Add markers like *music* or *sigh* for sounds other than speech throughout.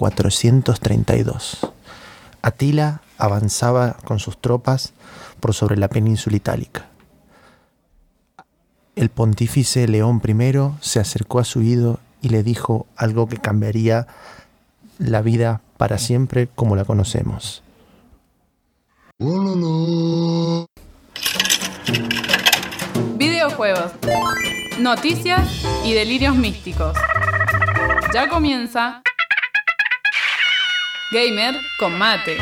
432. Atila avanzaba con sus tropas por sobre la península itálica. El pontífice León I se acercó a su ídolo y le dijo algo que cambiaría la vida para siempre como la conocemos. Videojuegos, noticias y delirios místicos. Ya comienza Gamer con mate.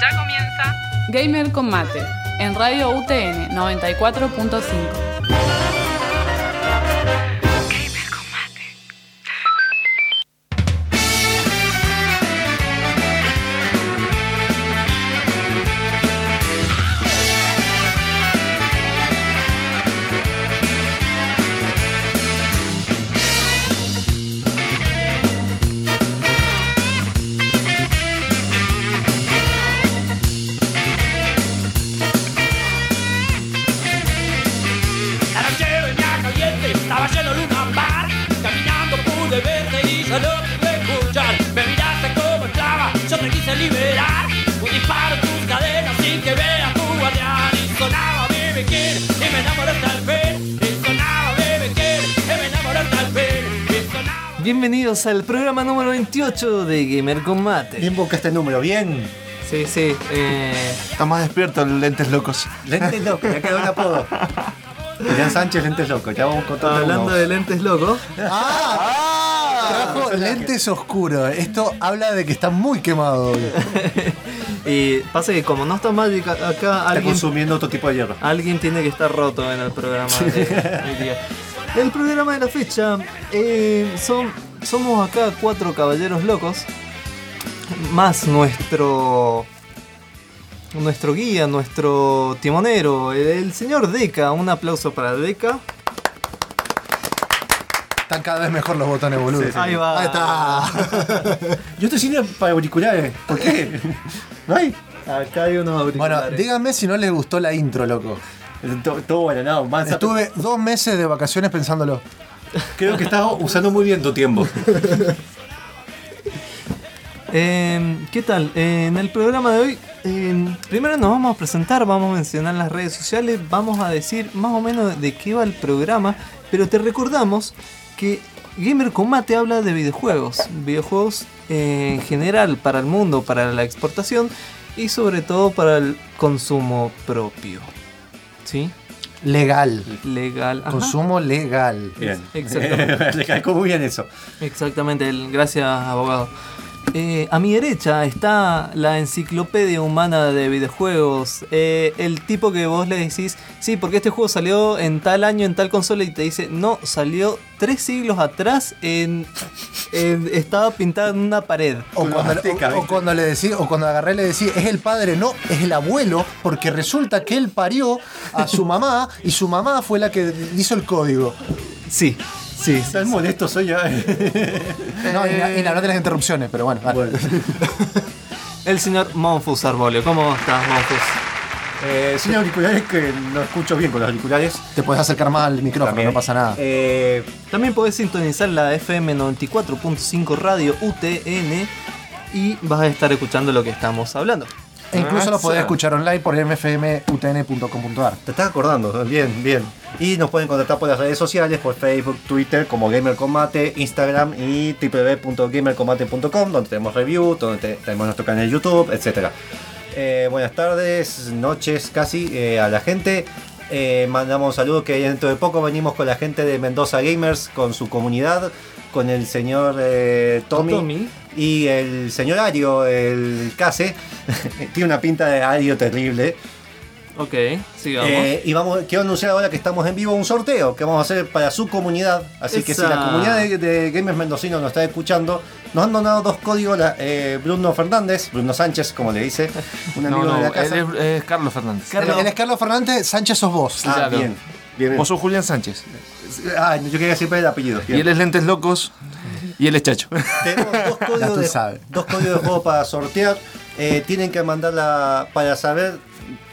Ya comienza Gamer con mate en Radio UTN 94.5. Bienvenidos al programa número 28 de Gamer Combate. Bien busca este número, bien. Sí, sí. Eh... Está más despierto el Lentes Locos. Lentes Locos, ya quedó el apodo. Julián Sánchez, Lentes Locos. Ya vamos con todo Hablando de lentes locos. ¡Ah! Trajo lentes oscuros. Esto habla de que está muy quemado hoy. *laughs* y pasa que como no está Magic acá, Está alguien, consumiendo otro tipo de hierro. alguien tiene que estar roto en el programa de hoy día. El programa de la fecha, eh, son, somos acá cuatro caballeros locos, más nuestro nuestro guía, nuestro timonero, el, el señor Deca. Un aplauso para Deca. Están cada vez mejor los botones, boludo. Sí, sí. Ahí va. Ahí está. *laughs* Yo estoy sin para auriculares. ¿Por qué? ¿No hay? Acá hay unos Bueno, auriculares. díganme si no les gustó la intro, loco. Todo, todo bueno, no. Más Estuve dos meses de vacaciones pensándolo. Creo que estás usando muy bien tu tiempo. Eh, ¿Qué tal? En el programa de hoy, eh, primero nos vamos a presentar, vamos a mencionar las redes sociales, vamos a decir más o menos de qué va el programa, pero te recordamos que Gamer Combate habla de videojuegos, videojuegos eh, en general para el mundo, para la exportación y sobre todo para el consumo propio. ¿Sí? Legal. Legal. Ajá. Consumo legal. Bien. Exactamente. Le *laughs* calcó muy bien eso. Exactamente, el- gracias abogado. Eh, a mi derecha está la enciclopedia humana de videojuegos. Eh, el tipo que vos le decís, sí, porque este juego salió en tal año, en tal consola, y te dice, no, salió tres siglos atrás, en, en- estaba pintado en una pared. O cuando, la azteca, o- o ¿viste? cuando le decí, o cuando agarré le decía, es el padre, no, es el abuelo, porque resulta que él parió a su mamá y su mamá fue la que hizo el código. Sí, sí. sí. Tan molesto soy ya. *laughs* No, y, nota de las interrupciones, pero bueno. vale. Bueno. *laughs* El señor Monfus Arbolio. ¿Cómo estás, Monfus? Eh, sin auriculares que no escucho bien con los auriculares. Te puedes acercar más al micrófono, También. no pasa nada. Eh, También podés sintonizar la FM 94.5 Radio UTN y vas a estar escuchando lo que estamos hablando. E incluso lo podés escuchar online por mfmutn.com.ar. Te estás acordando, bien, bien. Y nos pueden contactar por las redes sociales, por Facebook, Twitter, como Gamer Combate, Instagram y www.gamercombate.com, donde tenemos review, donde te- tenemos nuestro canal de YouTube, etc. buenas tardes, noches casi eh, a la gente. Eh, mandamos un saludo que dentro de poco venimos con la gente de Mendoza Gamers, con su comunidad, con el señor eh, Tommy, Tommy. y el señor Ario, el Case. *laughs* Tiene una pinta de Ario terrible. Ok, sigamos. Eh, y vamos, quiero anunciar ahora que estamos en vivo un sorteo que vamos a hacer para su comunidad. Así que si la comunidad de, de gamers mendocinos nos está escuchando, nos han donado dos códigos. la- eh, Bruno Fernández, Bruno Sánchez, como le dice, un amigo No, de la no, casa. él es, es Carlos Fernández. Carlos. Él es Carlos Fernández, Sánchez sos vos. Ah, Claro. bien. bien, bien. Vos sos Julián Sánchez. Ah, yo quería siempre el apellido. Y él es Lentes Locos y él es Chacho. Tenemos dos *laughs* códigos, de, dos códigos de juego para sortear. Eh, tienen que mandarla para saber.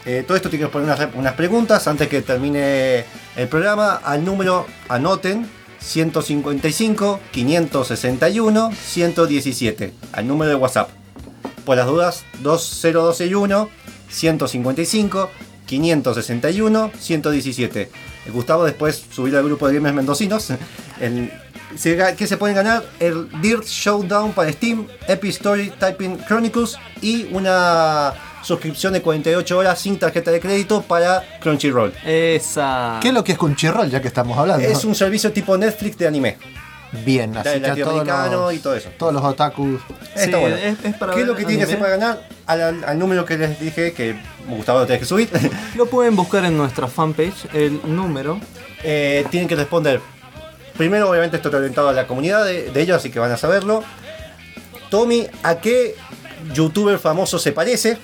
Eh, todo esto tiene que poner unas, preguntas antes que termine el programa. Al número, anoten 155 561 117 al número de WhatsApp. Por las dudas, 20261 155 561 117. El Gustavo después subirá al grupo de gamers mendocinos. *laughs* El, ¿Qué se pueden ganar? El Dirt Showdown para Steam, Epic Story Typing Chronicles y una suscripción de 48 horas sin tarjeta de crédito para Crunchyroll. Esa. ¿Qué es lo que es Crunchyroll, ya que estamos hablando? Es un servicio tipo Netflix de anime. Bien, así que todos los, y todo eso. todos los otakus. Sí, Está bueno. es- es para ¿Qué es lo que tiene que hacer para ganar? Al, al- al número que les dije, que Gustavo lo tenés que subir. *laughs* Lo pueden buscar en nuestra fanpage, el número. Eh, tienen que responder. Primero, obviamente, esto está orientado a la comunidad de, de ellos, así que van a saberlo. Tommy, ¿a qué youtuber famoso se parece?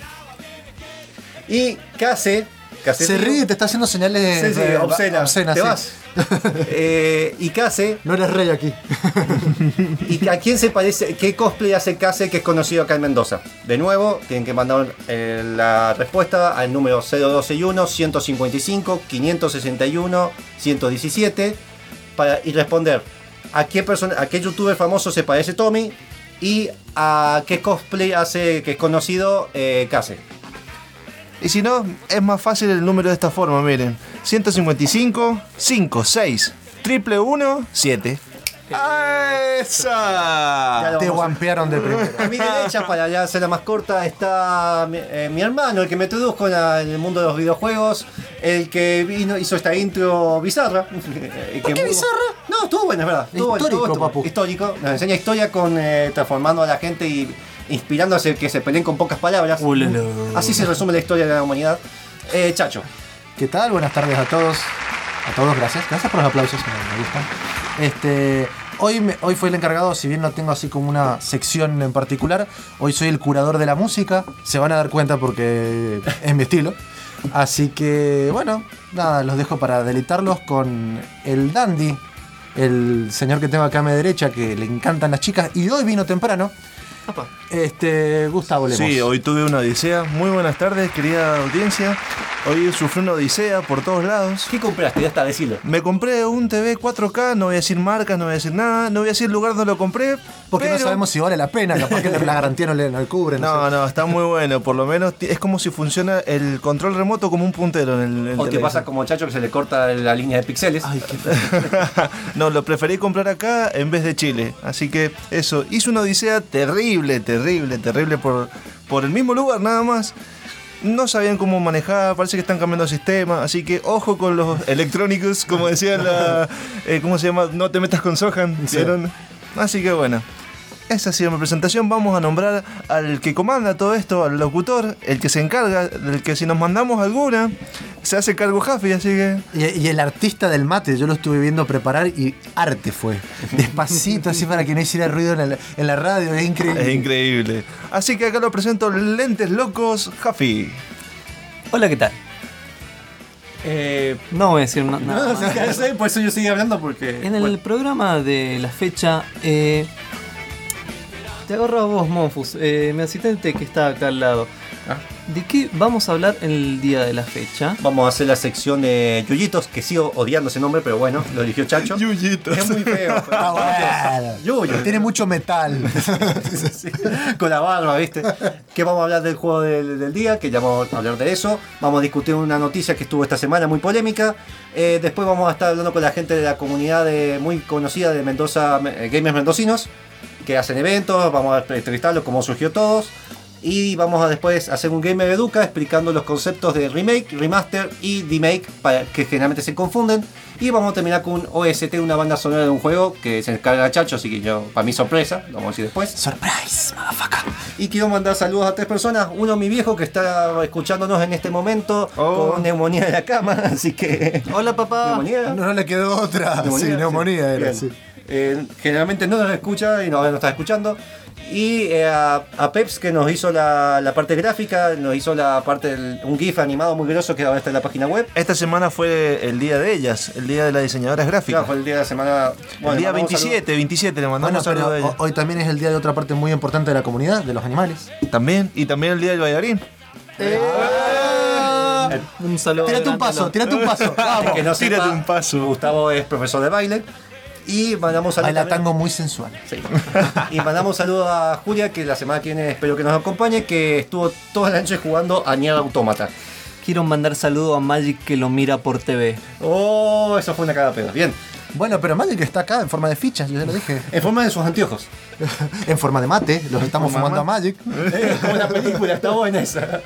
Y Case. Case Se ríe, te está haciendo señales Sí, sí, eh, obscenas. obscenas, Te sí. vas. *laughs* Eh, y Case, No eres rey aquí. *laughs* ¿y a quién se parece? ¿Qué cosplay hace Case que es conocido acá en Mendoza? De nuevo, tienen que mandar eh, la respuesta al número 0261 155 561 117 para, y responder a qué persona, a qué youtuber famoso se parece Tommy y a qué cosplay hace que es conocido eh, Case. Y si no, es más fácil el número de esta forma, miren. 155 56 triple 1 7. ¡Esa! Te guampearon de primero. A mi derecha, para ya hacerla más corta, está mi, eh, mi hermano, el que me introdujo en, la- en el mundo de los videojuegos, el que vino, hizo esta intro bizarra. *laughs* Que qué muy- bizarra? No, estuvo buena, es verdad. Estuvo bueno, Histórico, estuvo- estuvo- papu. Histórico. Nos enseña historia con eh, transformando a la gente y inspirándose que se peleen con pocas palabras. Ulala. Así se resume la historia de la humanidad. Eh, Chacho, ¿Qué tal? Buenas tardes a todos. A todos, gracias. Gracias por los aplausos, me, me gustan. Este, hoy, me- hoy fue el encargado, si bien no tengo así como una sección en particular, hoy soy el curador de la música. Se van a dar cuenta porque es mi estilo. Así que, bueno, nada, los dejo para deleitarlos con el Dandy, el señor que tengo acá a mi derecha, que le encantan las chicas, y hoy vino temprano. Apa. Este, Gustavo Lemos. Sí, hoy tuve una odisea. Muy buenas tardes, querida audiencia. Hoy sufrí una odisea por todos lados. ¿qué compraste? Ya está, decilo. Me compré un TV 4K, no voy a decir marcas, no voy a decir nada, no voy a decir el lugar donde lo compré. Porque no sabemos si vale la pena, capaz que la garantía no le, no cubre. No, No, sé. no, está muy bueno. Por lo menos es como si funciona el control remoto como un puntero en el, en el O te televisor. pasa como Chacho que se le corta la línea de píxeles. Ay, qué *laughs* no, lo preferí comprar acá en vez de Chile. Así que eso, hice una odisea terrible, terrible, terrible por, por el mismo lugar nada más. No sabían cómo manejar, parece que están cambiando el sistema, así que ojo con los electrónicos, como decía la... *laughs* eh, ¿Cómo se llama? No te metas con Sohan, Sí. ¿vieron? Así que bueno. Esa ha sido mi presentación. Vamos a nombrar al que comanda todo esto, al locutor, el que se encarga, del que si nos mandamos alguna, se hace cargo Jaffi, así que... Y, y el artista del mate, yo lo estuve viendo preparar y arte fue. *laughs* Despacito, así para que no hiciera ruido en la, en la radio, es increíble. Es increíble. Así que acá lo presento Lentes Locos Jaffi. Hola, ¿qué tal? Eh, no voy a decir na- nada. No, *laughs* ya sé, por eso yo sigo hablando porque. En el bueno, programa de la fecha, eh, te agarro a vos, Monfus, eh, mi asistente que está acá al lado. Ah. ¿De qué vamos a hablar el día de la fecha? Vamos a hacer la sección de Yuyitos, que sigo odiando ese nombre, pero bueno, lo eligió Chacho. Yuyitos. Es muy feo. *laughs* pero- Ah, bueno. Yuyo. Tiene mucho metal. *laughs* Sí, Con la barba, ¿viste? Que vamos a hablar del juego del, del día, que ya vamos a hablar de eso. Vamos a discutir una noticia que estuvo esta semana muy polémica. Eh, después vamos a estar hablando con la gente de la comunidad de- muy conocida de Mendoza, eh, Gamers Mendocinos, que hacen eventos. Vamos a entrevistarlos, cómo surgió todos. Y vamos a después hacer un Gamer Educa explicando los conceptos de remake, remaster y demake, para que generalmente se confunden. Y vamos a terminar con un OST, una banda sonora de un juego que se encarga Chacho, así que yo, para mi sorpresa, lo vamos a decir después. Surprise, motherfucker. Y quiero mandar saludos a tres personas. Uno, mi viejo, que está escuchándonos en este momento Oh. con neumonía de la cama, *laughs* así que. Hola, papá. ¿Neumonía? No, no le quedó otra. sí, neumonía era, Bien. sí. Eh, generalmente no nos escucha y no, ahora nos está escuchando. Y eh, a, a Peps que nos hizo la, la parte gráfica, nos hizo la parte del, un GIF animado muy groso que ahora está en la página web. Esta semana fue el día de ellas, el día de las diseñadoras Claro, gráficas. fue el día de la semana. bueno, el día le mandamos 27, 27 le Bueno, mandamos a hoy también es el día de otra parte muy importante de la comunidad, de los animales. También, y también el día del bailarín. Un saludo. Tírate un paso, tírate un paso. Vamos. *laughs* Que no Tírate sepa, un paso. Gustavo es profesor de baile. Y mandamos saludos. Baila tango muy sensual. Sí. y mandamos saludos a Julia, que la semana que viene espero que nos acompañe, que estuvo toda la noche jugando a Nier Automata. Quiero mandar saludo a Magic que lo mira por TV. Oh, eso fue una cagada pedo. Bien. Bueno, pero Magic está acá en forma de fichas, yo ya lo dije. En forma de sus anteojos. *laughs* En forma de mate, los estamos fumando a Magic. Eh, como la película, está buena esa.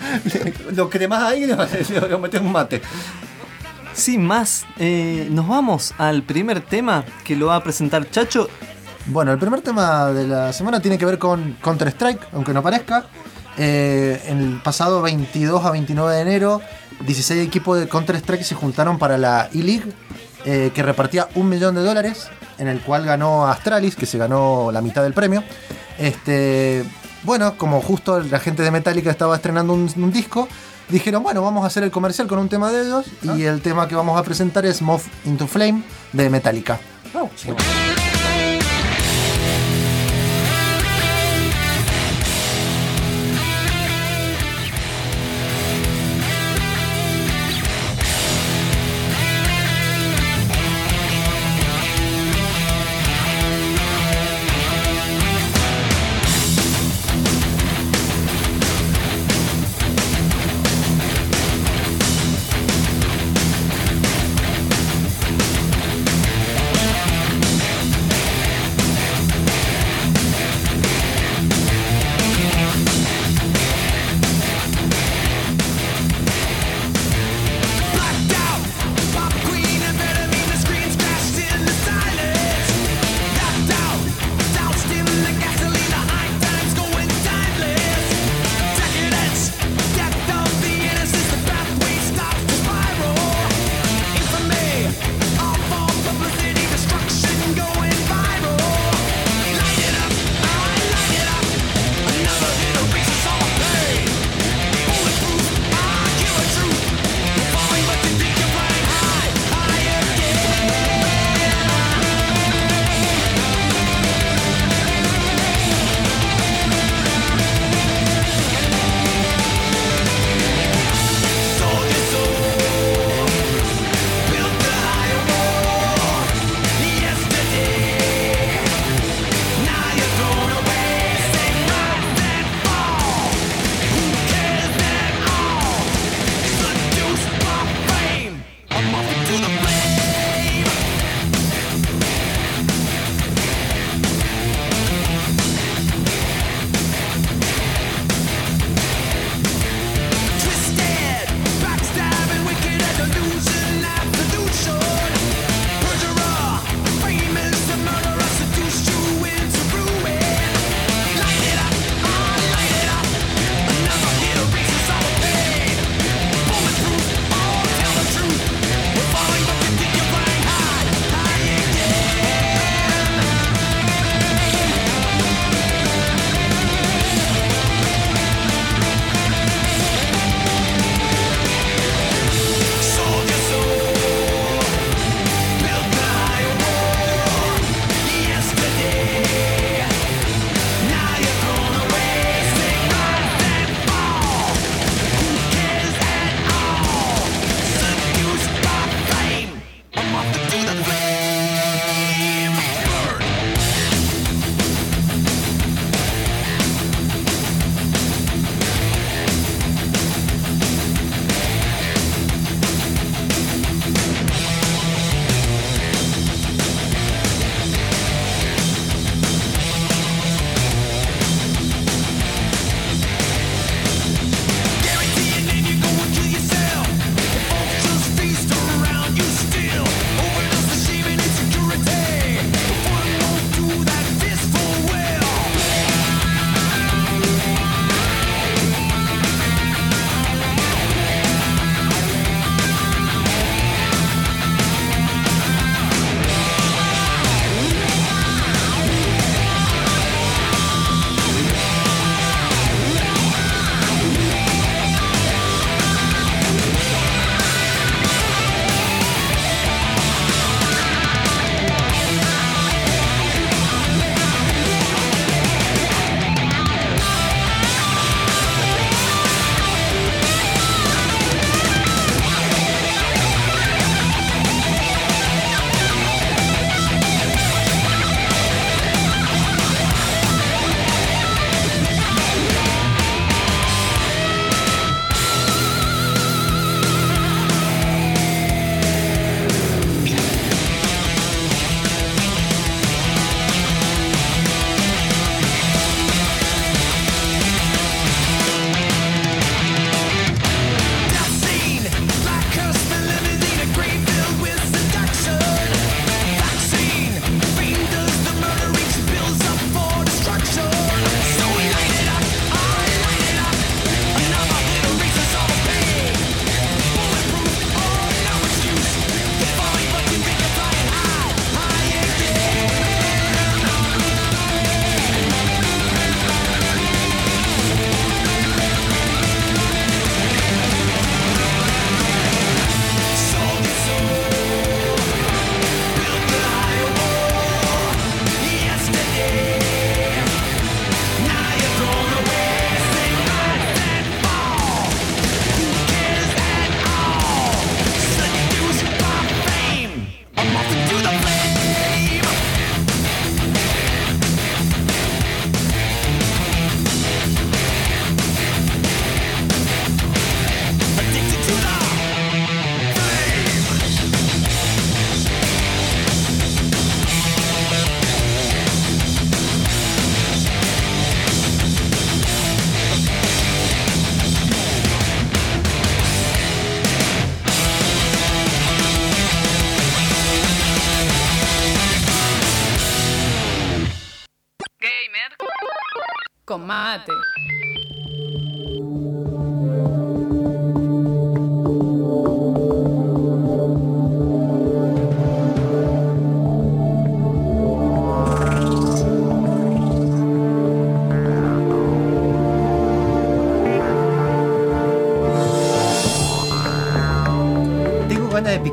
*laughs* lo cremas ahí y lo, metes en un mate. Sin más, eh, nos vamos al primer tema que lo va a presentar Chacho. Bueno, el primer tema de la semana tiene que ver con Counter-Strike, aunque no parezca. Eh, en el pasado 22 a 29 de enero, 16 equipos de Counter-Strike se juntaron para la E-League, eh, que repartía un millón de dólares, en el cual ganó Astralis, que se ganó la mitad del premio. Este, bueno, como justo la gente de Metallica estaba estrenando un, un disco, dijeron, bueno, vamos a hacer el comercial con un tema de ellos, y el tema que vamos a presentar es Moth into Flame de Metallica. Thank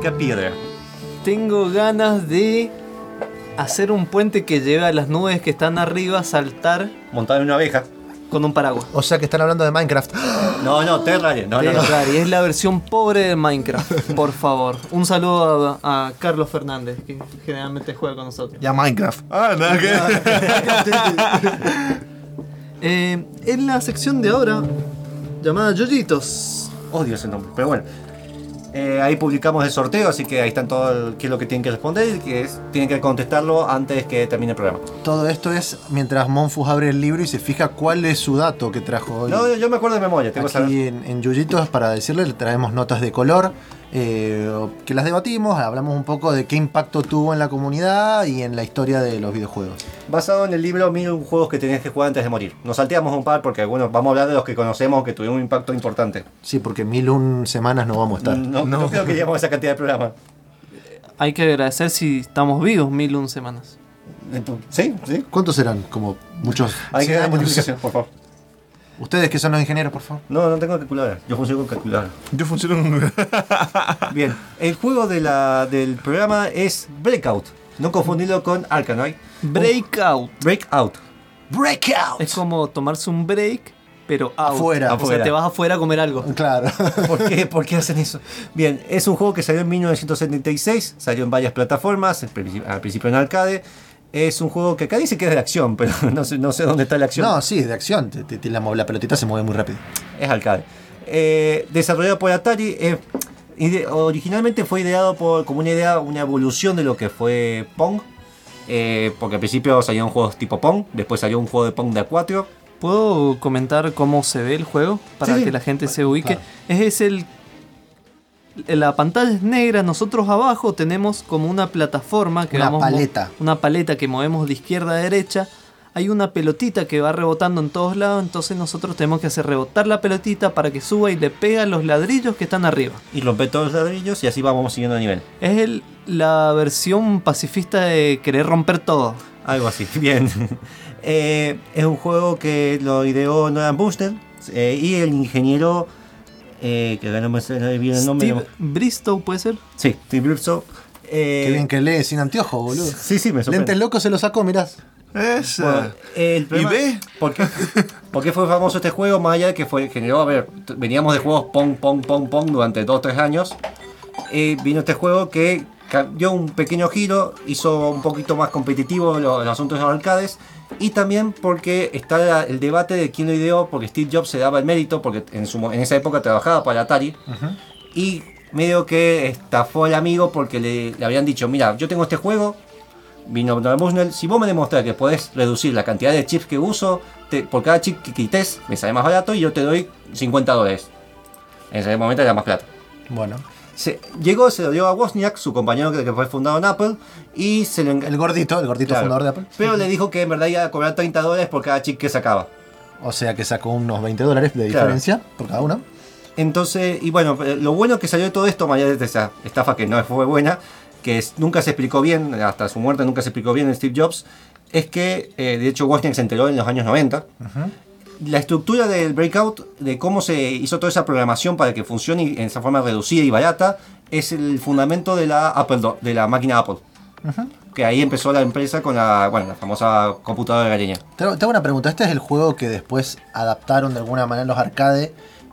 Tengo ganas de picar piedra. Tengo ganas de hacer un puente que lleve a las nubes que están arriba, saltar Montar en una abeja. con un paraguas. O sea que están hablando de Minecraft. *gasps* No, no, Terraria. No, no, no. Terraria, es la versión pobre de Minecraft, *laughs* por favor. Un saludo a, a Carlos Fernández, que generalmente juega con nosotros. Ya Minecraft. Ah, nada *laughs* que. *laughs* Eh, en la sección de ahora, llamada Yoyitos. Odio ese nombre, pero bueno. Eh, ahí publicamos el sorteo, así que ahí están todo el- qué es lo que tienen que responder y que es, tienen que contestarlo antes que termine el programa. Todo esto es mientras Monfus abre el libro y se fija cuál es su dato que trajo hoy. No, yo me acuerdo de memoria, tengo. Aquí en, en Yuyitos, para decirle, le traemos notas de color eh, que las debatimos, hablamos un poco de qué impacto tuvo en la comunidad y en la historia de los videojuegos. Basado en el libro Mil juegos que tenías que jugar antes de morir. Nos salteamos un par porque algunos vamos a hablar de los que conocemos que tuvieron un impacto importante. Sí, porque mil un semanas no vamos a estar. No, no creo que lleguemos a esa cantidad de programas. Hay que agradecer si estamos vivos mil un semanas. ¿Sí? ¿Sí? ¿Cuántos serán? Como muchos. Hay que 100 dar multiplicación, por favor. Ustedes que son los ingenieros, por favor. No, no tengo calculadora. Yo funciono con calculadora. Yo funciono con. Bien, el juego de la, del programa es Breakout. No confundirlo con Arkanoid. Breakout. Breakout. Breakout. Es como tomarse un break, pero out. Afuera. O sea, Afuera. te vas afuera a comer algo. Claro. *laughs* ¿Por qué? ¿Por qué hacen eso? Bien, es un juego que salió en 1976, salió en varias plataformas, al principio en arcade. Es un juego que acá dice que es de acción, *laughs* pero no sé, no sé dónde está la acción. No, sí, de acción. Te- te- te- la, la pelotita se mueve muy rápido. Es arcade. Eh, desarrollado por Atari, eh, ide- originalmente fue ideado por, como una idea, una evolución de lo que fue Pong. eh, porque al principio salieron juegos tipo Pong, después salió un juego de Pong de A4. ¿Puedo comentar cómo se ve el juego? Para Sí, sí. que la gente se ubique. Claro. Es, es el. La pantalla es negra, nosotros abajo tenemos como una plataforma que Una vamos paleta. Una paleta que movemos de izquierda a derecha. Hay una pelotita que va rebotando en todos lados, entonces nosotros tenemos que hacer rebotar la pelotita para que suba y le pega a los ladrillos que están arriba. Y romper todos los ladrillos y así vamos siguiendo el nivel. Es el- la versión pacifista de querer romper todo. Algo así, *laughs* bien. Eh, es un juego que lo ideó Nolan Bushnell eh, y el ingeniero, eh, que ahora no me sale bien el nombre. Steve Bristow puede ser. Sí, Steve Bridgestow. Eh, Qué bien que lee sin anteojos, boludo. Sí, sí, me sorprende. Lentes locos se los sacó, mirás. Esa. Bueno, el problema- ve? ¿por qué, *laughs* por qué fue famoso este juego? Más allá de que fue, generó, a ver, veníamos de juegos Pong, Pong, Pong, Pong durante 2-3 años. Eh, vino este juego que dio un pequeño giro, hizo un poquito más competitivo los, los asuntos de los arcades. Y también porque está el debate de quién lo ideó, porque Steve Jobs se daba el mérito, porque en, su, en esa época trabajaba para Atari. Y medio que estafó al amigo porque le, le habían dicho, mira, yo tengo este juego, vino si vos me demostrás que podés reducir la cantidad de chips que uso, te- por cada chip que quites, me sale más barato y yo te doy 50 dólares. En ese momento era más plata. Bueno. Se, llegó, se lo dio a Wozniak, su compañero que, que fue fundado en Apple, y se lo El gordito, el gordito Claro. fundador de Apple. Pero le dijo que en verdad iba a cobrar 30 dólares por cada chip que sacaba. O sea que sacó unos 20 dólares de Claro. diferencia por cada uno. Entonces, y bueno, eh, lo bueno que salió de todo esto, más allá de esa estafa que no fue buena, que es- nunca se explicó bien, hasta su muerte nunca se explicó bien en Steve Jobs, es que, eh, de hecho, Wozniak se enteró en los años 90. La estructura del Breakout, de cómo se hizo toda esa programación para que funcione en esa forma reducida y barata, es el fundamento de la, Apple de la máquina Apple. Que ahí empezó la empresa con la, bueno, la famosa computadora galeña. Te hago te hago una pregunta. ¿Este es el juego que después adaptaron de alguna manera en los arcades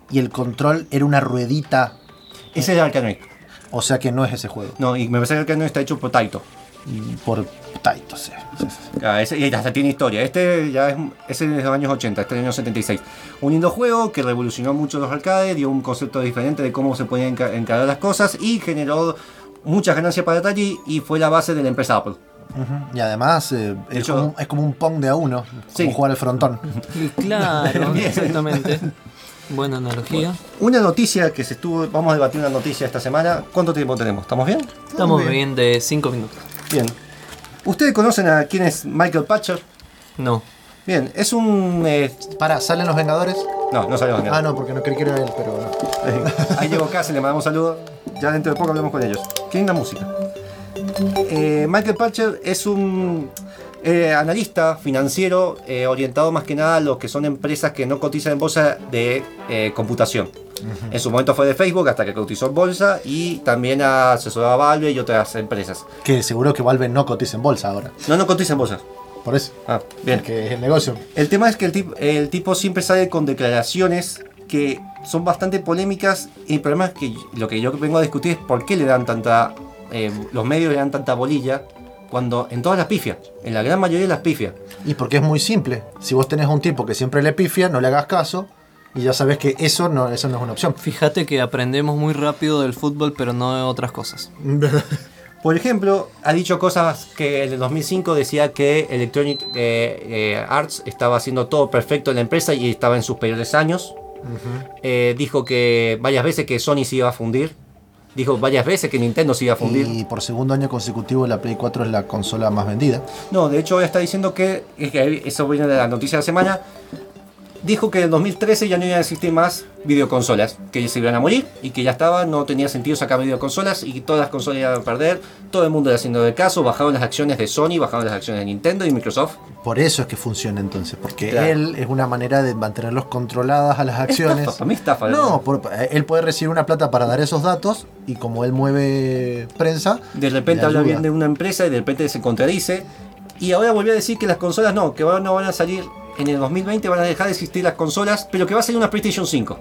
y el control era una ruedita? Ese es el Arkanoid. O sea que no es ese juego. No, y me parece que el Arkanoid está hecho por Taito. Por Taito, sí. Ah, ese- y hasta tiene historia. Este ya es, ese es de los años 80, este es del año 76. Un lindo juego que revolucionó mucho los arcades, dio un concepto diferente de cómo se podían enca- encarar las cosas y generó muchas ganancias para Atari y fue la base de la empresa Apple. Ujú. Y además eh, es, hecho- como, un- es como un Pong de a uno. Sí. Como jugar al frontón. Claro, *laughs* Bien. exactamente. Buena analogía. Una noticia que se estuvo, vamos a debatir una noticia esta semana. ¿Cuánto tiempo tenemos? ¿Estamos bien? Estamos bien de 5 minutos. Bien. ¿Ustedes conocen a quién es Michael Patcher? No. Bien, es un. eh, Para, ¿salen los Vengadores? no, no sabemos Ah, no, porque no creí que era él, pero no. *laughs* Ahí llegó Casi, le mandamos saludos. Ya dentro de poco hablamos con ellos. Qué linda música. Eh, Michael Patcher es un eh, analista financiero eh, orientado más que nada a lo que son empresas que no cotizan en bolsa de En su momento fue de Facebook hasta que cotizó en bolsa y también asesoraba a Valve y otras empresas. Que seguro que Valve no cotiza en bolsa ahora. No, no cotiza en bolsa. Por eso. Ah, bien. Que es el negocio. El tema es que el, tip- el tipo siempre sale con declaraciones que son bastante polémicas y el problema es que lo que yo vengo a discutir es por qué le dan tanta, eh, los medios le dan tanta bolilla cuando en todas las pifias, en la gran mayoría de las pifias. Y porque es muy simple. Si vos tenés un tipo que siempre le pifia, no le hagas caso. Y ya sabes que eso no, eso no es una opción. Fíjate que aprendemos muy rápido del fútbol, pero no de otras cosas. *laughs* Por ejemplo, ha dicho cosas que en el 2005 decía que Electronic eh, eh, Arts estaba haciendo todo perfecto en la empresa y estaba en sus peores años. Eh, dijo que varias veces que Sony se iba a fundir. Dijo varias veces que Nintendo se iba a fundir. Y por segundo año consecutivo la Play 4 es la consola más vendida. No, de hecho está diciendo que eso viene de la noticia de la semana. Dijo que en el 2013 ya no iban a existir más videoconsolas, que se iban a morir y que ya estaba, no tenía sentido sacar videoconsolas y que todas las consolas iban a perder. Todo el mundo era haciendo de caso, bajaron las acciones de Sony, bajaron las acciones de Nintendo y Microsoft. Por eso es que funciona entonces. Porque Claro. él es una manera de mantenerlos controladas a las acciones. Estafa, para mí estafa. No, por- él puede recibir una plata para dar esos datos y como él mueve prensa. De repente habla bien de una empresa y de repente se contradice. Y ahora volvió a decir que las consolas no, que ahora no van a salir en el 2020, van a dejar de existir las consolas, pero que va a salir una PlayStation 5.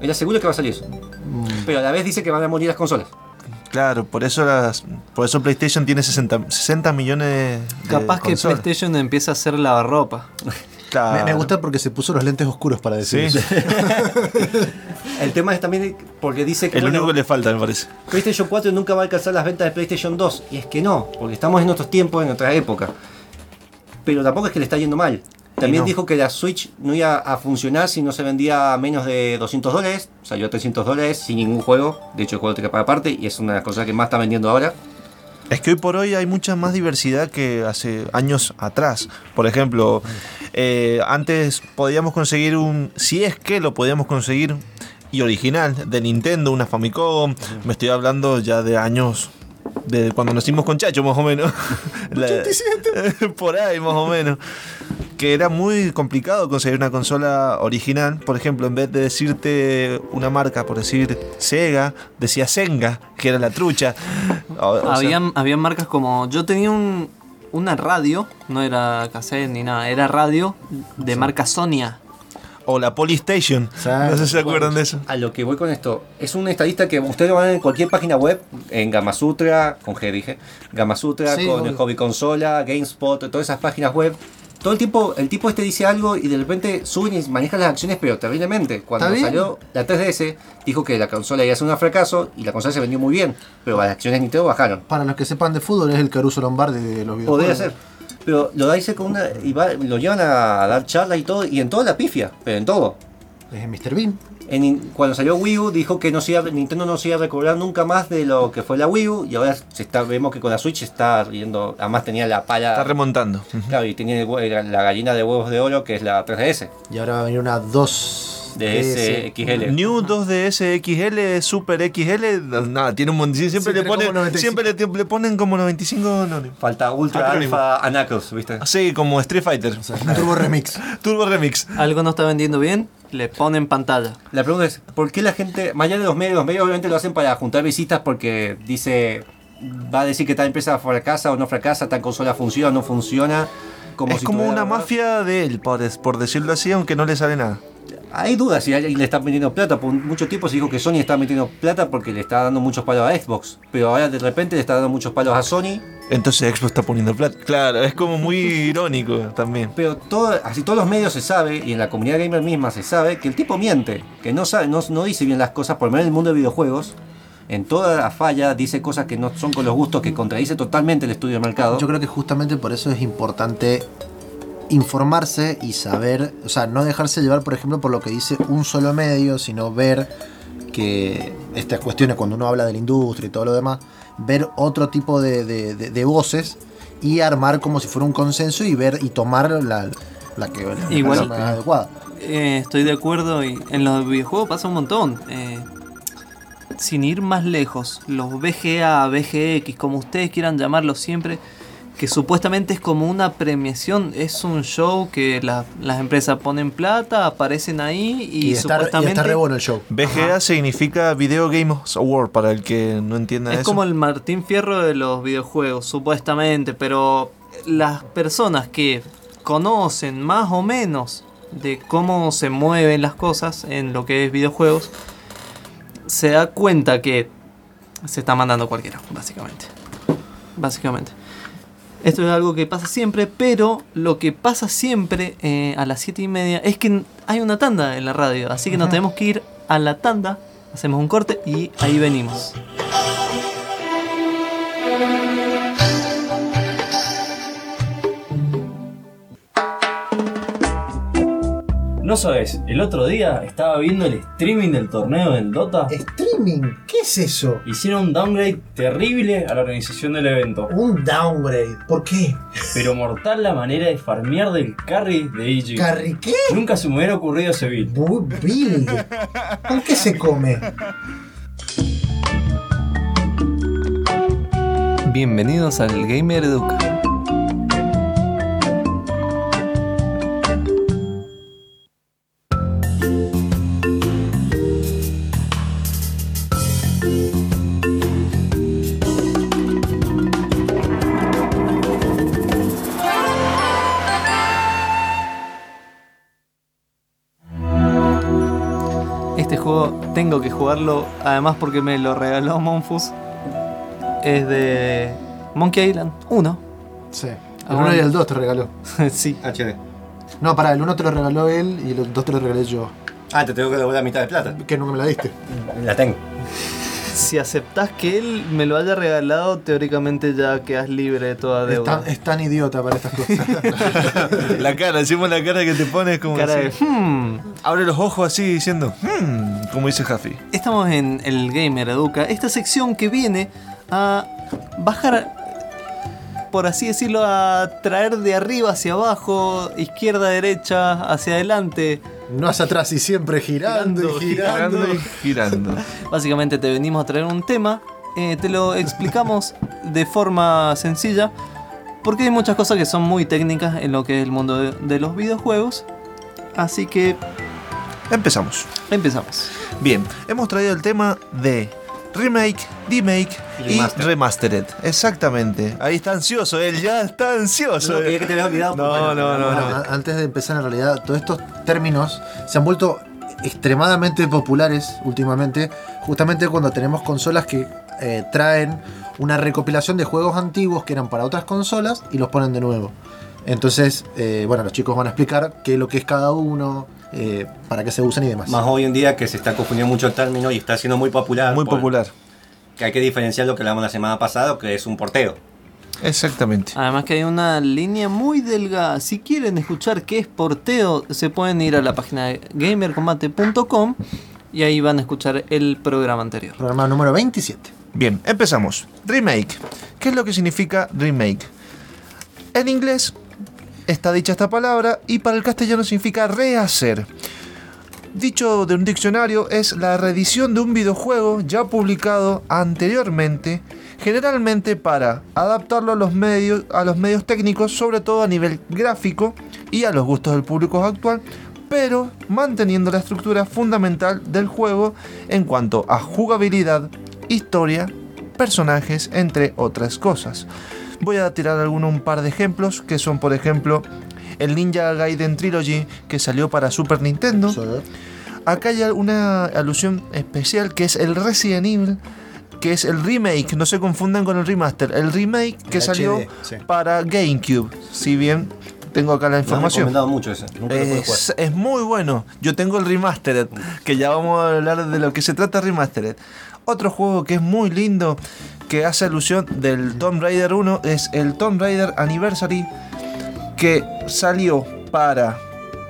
Él asegura que va a salir eso. Mm. Pero a la vez dice que van a morir las consolas. Claro, por eso las, por eso PlayStation tiene 60, 60 millones de Capaz que. PlayStation empieza a hacer lavarropa. Claro. Me, me gusta porque se puso los lentes oscuros para decir Sí. eso. *laughs* El tema es también porque dice que El bueno, único que le falta, me parece. PlayStation 4 nunca va a alcanzar las ventas de PlayStation 2. Y es que no, porque estamos en otros tiempos, en otra época. Pero tampoco es que le está yendo mal. También no. dijo que la Switch no iba a funcionar si no se vendía a menos de 200 dólares. Salió a 300 dólares sin ningún juego. De hecho, el juego te para aparte y es una de las cosas que más está vendiendo ahora. Es que hoy por hoy hay mucha más diversidad que hace años atrás. Por ejemplo, eh, antes podíamos conseguir un, si es que lo podíamos conseguir, y original, de Nintendo, una Famicom. Me estoy hablando ya de años, de cuando nacimos con Chacho más o menos. *laughs* La- *laughs* por ahí más o menos. Que era muy complicado conseguir una consola original. Por ejemplo, en vez de decirte una marca, por decir Sega, decía Senga, que era la trucha. O- o sea, Habían, habían marcas como. Yo tenía un, una radio, no era cassette ni nada, era radio de marca Sonia. O la Polystation. No sé si se acuerdan de eso. A lo que voy con esto, es un estadista que ustedes lo van a ver en cualquier página web, en Gamasutra, con G dije, Gamasutra, Sí, con el Hobby Consola, GameSpot, todas esas páginas web. Todo el tiempo, el tipo este dice algo y de repente suben y manejan las acciones, pero terriblemente. Cuando salió la 3DS, dijo que la consola iba a ser un fracaso y la consola se vendió muy bien, pero las acciones de Nintendo bajaron. Para los que sepan de fútbol, es el Caruso Lombardi de los videojuegos. Podría ser. Pero lo dice con una. Y va- lo llevan a dar charlas y todo, y en toda la pifia, pero en todo. Es Mr. Bean. En- cuando salió Wii U dijo que no se iba, Nintendo no se iba a recobrar nunca más de lo que fue la Wii U y ahora se está, vemos que con la Switch está riendo, además tenía la pala, Está remontando. claro, y la, la gallina de huevos de oro que es la 3DS, Y ahora va a venir una 2 de SXL. New 2DS XL, Super XL, nada, tiene un montón. Siempre, Sí, le, ponen, 95. siempre le, le ponen como 95 dólares. Falta Ultra Acrónimo. Alpha Anacos, ¿viste? Sí, como Street Fighter. Un Turbo Remix. *laughs* Turbo Remix. Algo no está vendiendo bien, le ponen pantalla. La pregunta es, ¿por qué la gente, más allá de los medios, los medios obviamente lo hacen para juntar visitas porque dice, va a decir que tal empresa fracasa o no fracasa, tal consola funciona o no funciona. Como es si como una mafia de él, por, por decirlo así, aunque no le sale nada. Hay dudas si alguien le está metiendo plata. Por mucho tiempo se dijo que Sony está metiendo plata porque le está dando muchos palos a Xbox. Pero ahora de repente le está dando muchos palos a Sony. Entonces Xbox está poniendo plata. Claro, es como muy *laughs* irónico también. Pero todo, así todos los medios se sabe, y en la comunidad gamer misma se sabe, que el tipo miente. Que no sabe, no, no dice bien las cosas, por lo menos en el mundo de videojuegos. En toda la falla dice cosas que no son con los gustos, que contradice totalmente el estudio de mercado. Yo creo que justamente por eso es importante informarse y saber, o sea, no dejarse llevar, por ejemplo, por lo que dice un solo medio, sino ver que estas cuestiones, cuando uno habla de la industria y todo lo demás, ver otro tipo de, de- de- de voces y armar como si fuera un consenso y ver y tomar la, la que la Igual- más adecuada. Eh, estoy de acuerdo y en los videojuegos pasa un montón. Eh, sin ir más lejos, los VGA, VGX, como ustedes quieran llamarlos siempre, que supuestamente es como una premiación, es un show que la- las empresas ponen plata, aparecen ahí y, Y, está, y supuestamente está re bueno el show. VGA significa Video Games Award, para el que no entienda es eso. como el Martín Fierro de los videojuegos, supuestamente, pero las personas que conocen más o menos de cómo se mueven las cosas en lo que es videojuegos, se da cuenta que se está mandando cualquiera, básicamente. Básicamente. Esto es algo que pasa siempre, pero lo que pasa siempre eh, a las 7 y media es que hay una tanda en la radio, así que nos tenemos que ir a la tanda, hacemos un corte y ahí venimos. No sabes, el otro día estaba viendo el streaming del torneo del Dota. ¿Streaming? ¿Qué es eso? Hicieron un downgrade terrible a la organización del evento. Un downgrade. ¿Por qué? Pero mortal la manera de farmear del carry de EG. ¿Carry qué? Nunca se me hubiera ocurrido ese build. Bu- Build. ¿Con qué se come? Bienvenidos al Gamer Educa. Tengo que jugarlo, además porque me lo regaló *laughs* Monfus. Es de Monkey Island 1. Sí. El Ah, 1 y el 2 te regaló. *laughs* sí. HD. No, pará, el 1 te lo regaló él y el 2 te lo regalé yo. Ah, te tengo que devolver la mitad de plata. Que nunca me la diste. La tengo. Si aceptás que él me lo haya regalado, teóricamente ya quedas libre de toda Es deuda. tan, es tan idiota para estas cosas. *laughs* La cara, encima la cara que te pones como Cara de, así. "Hmm". Abre los ojos así diciendo, hmm, como dice Jaffi. Estamos en el Gamer Educa, esta sección que viene a bajar, por así decirlo, a traer de arriba hacia abajo, izquierda, derecha, hacia adelante. No hacia atrás y siempre girando, y girando. Girando y girando. *laughs* Básicamente te venimos a traer un tema, eh, te lo explicamos de forma sencilla, porque hay muchas cosas que son muy técnicas en lo que es el mundo de, de los videojuegos. Así que Empezamos. empezamos. Bien, hemos traído el tema de remake, remake y Remaster. remastered. Exactamente. Ahí está ansioso, él ya está ansioso. No, que te había olvidado. No, bueno, no, no, vamos no. a- A- Antes de empezar, en realidad, todos estos términos se han vuelto extremadamente populares últimamente, justamente cuando tenemos consolas que eh, traen una recopilación de juegos antiguos que eran para otras consolas y los ponen de nuevo. Entonces, eh, bueno, los chicos van a explicar qué es lo que es cada uno, eh, para qué se usan y demás. Más hoy en día que se está confundiendo mucho el término y está siendo muy popular. Muy por- popular. Que hay que diferenciar lo que hablamos la semana pasada, que es un porteo. Exactamente. Además que hay una línea muy delgada. Si quieren escuchar qué es porteo, se pueden ir a la página de gamercombate.com y ahí van a escuchar el programa anterior. Programa número 27. Bien, empezamos. Remake. ¿Qué es lo que significa remake? En inglés está dicha esta palabra y para el castellano significa rehacer. Dicho de un diccionario es la reedición de un videojuego ya publicado anteriormente, generalmente para adaptarlo a los medios, a los medios técnicos, sobre todo a nivel gráfico y a los gustos del público actual, pero manteniendo la estructura fundamental del juego en cuanto a jugabilidad, historia, personajes, entre otras cosas. Voy a tirar alguno un par de ejemplos que son por ejemplo el Ninja Gaiden Trilogy que salió para Super Nintendo. Acá hay una alusión especial que es el Resident Evil, que es el remake, no se confundan con el remaster, el remake que El salió HD, sí. para GameCube, si bien tengo acá la Me información. recomendado mucho ese. Nunca. Es, es muy bueno. Yo tengo el Remastered, que ya vamos a hablar de lo que se trata Remastered. Otro juego que es muy lindo, que hace alusión del Tomb Raider 1, es el Tomb Raider Anniversary, que salió para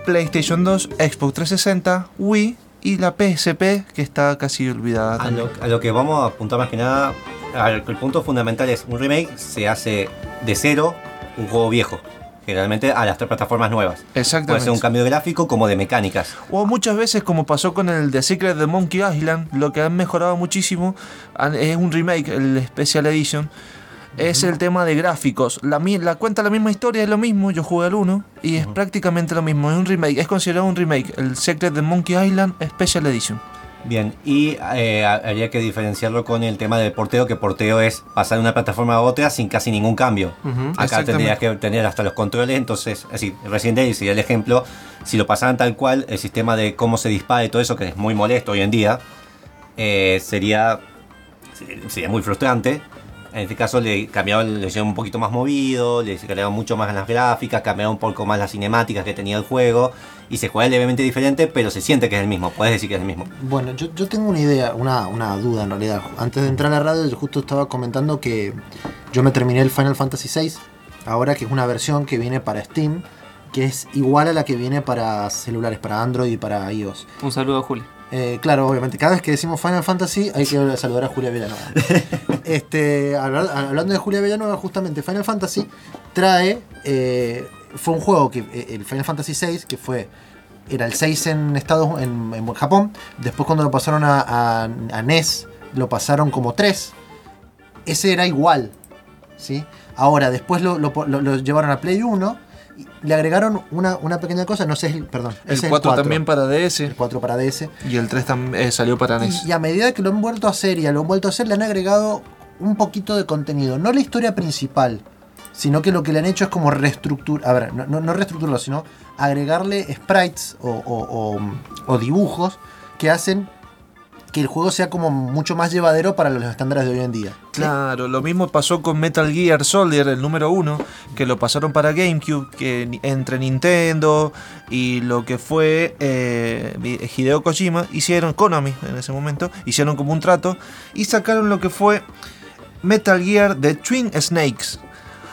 PlayStation 2, Xbox 360, Wii y la PSP, que está casi olvidada. A lo, a lo que vamos a apuntar más que nada, el punto fundamental es un remake se hace de cero un juego viejo. Generalmente a las tres plataformas nuevas. Puede Exactamente. ser un cambio gráfico como de mecánicas. O muchas veces, como pasó con el The Secret de Monkey Island, lo que han mejorado muchísimo es un remake, el Special Edition. Es el tema de gráficos. La, la cuenta la misma historia, es lo mismo. Yo jugué al 1 y es prácticamente lo mismo. Es un remake, es considerado un remake. El Secret de Monkey Island Special Edition. Bien, y eh, habría que diferenciarlo con el tema del porteo, que porteo es pasar de una plataforma a otra sin casi ningún cambio. Acá tendrías que tener hasta los controles, entonces, así, Resident Evil sería el ejemplo. Si lo pasaran tal cual, el sistema de cómo se dispara y todo eso, que es muy molesto hoy en día, eh, sería, sería muy frustrante. En este caso le cambiaron, le hicieron un poquito más movido, le cambiaron mucho más las gráficas, cambiaron un poco más las cinemáticas que tenía el juego y se juega levemente diferente, pero se siente que es el mismo, puedes decir que es el mismo. Bueno, yo, yo tengo una idea, una, una duda en realidad. Antes de entrar a la radio, yo justo estaba comentando que yo me terminé el Final Fantasy VI, ahora que es una versión que viene para Steam, que es igual a la que viene para celulares, para Android y para iOS. Un saludo a Juli. Eh, claro, obviamente, cada vez que decimos Final Fantasy hay que saludar a Julia Villanueva. *laughs* este, habla- hablando de Julia Villanueva, justamente Final Fantasy trae. eh, fue un juego que. eh, El Final Fantasy VI, que fue. Era el 6 en Estados en, en Japón. Después, cuando lo pasaron a, a- a NES, lo pasaron como 3. Ese era igual. ¿sí? Ahora, después lo, lo- lo- lo llevaron a Play 1. Le agregaron una, una pequeña cosa. No sé, el- perdón. El ese es 4 también para DS El 4 para DS. y el 3 también salió para NES. Y, y a medida que lo han vuelto a hacer y lo han vuelto a hacer, le han agregado un poquito de contenido. No la historia principal, sino que lo que le han hecho es como reestructurar. A ver, no, no, no reestructurarlo, sino agregarle sprites o, o- o- o dibujos que hacen que el juego sea como mucho más llevadero para los estándares de hoy en día. Claro, lo mismo pasó con Metal Gear Soldier, el número uno, que lo pasaron para GameCube, que entre Nintendo y lo que fue eh, Hideo Kojima, hicieron, Konami en ese momento, hicieron como un trato y sacaron lo que fue Metal Gear de Twin Snakes.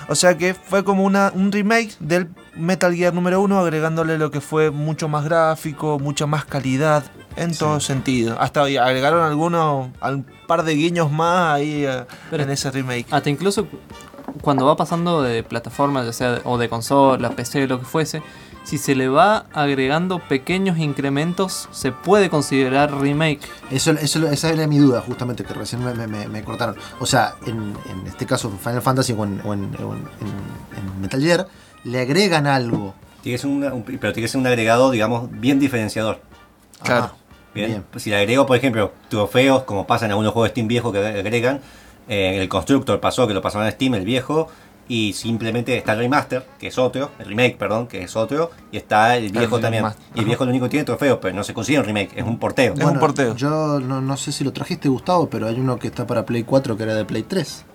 O sea que fue como una, un remake del Metal Gear número uno, agregándole lo que fue mucho más gráfico, mucha más calidad, en todo sentido. Hasta ahí agregaron algunos, un par de guiños más ahí eh, Pero- en ese remake. Hasta incluso cuando va pasando de plataforma, ya sea o de consola, PC, lo que fuese, si se le va agregando pequeños incrementos, se puede considerar remake. Eso, eso, esa era mi duda, justamente, que recién me, me- me- me cortaron. O sea, en, en este caso, en Final Fantasy o en, o en- o en- en- en Metal Gear, le agregan algo. Tiene que ser una- un- pero tiene que ser un agregado, digamos, bien diferenciador. Claro. Ajá, Bien. Bien. Si le agrego, por ejemplo, trofeos, como pasa en algunos juegos de Steam viejos que agregan, eh, el Constructor pasó, que lo pasaron a Steam, el viejo, y simplemente está el remaster, que es otro, el remake, perdón, que es otro, y está el viejo también. remaster, Y el viejo lo único que tiene trofeos, pero no se consigue un remake, es un porteo. Es un porteo. Yo no, no sé si lo trajiste, Gustavo, pero hay uno que está para Play 4 que era de Play 3.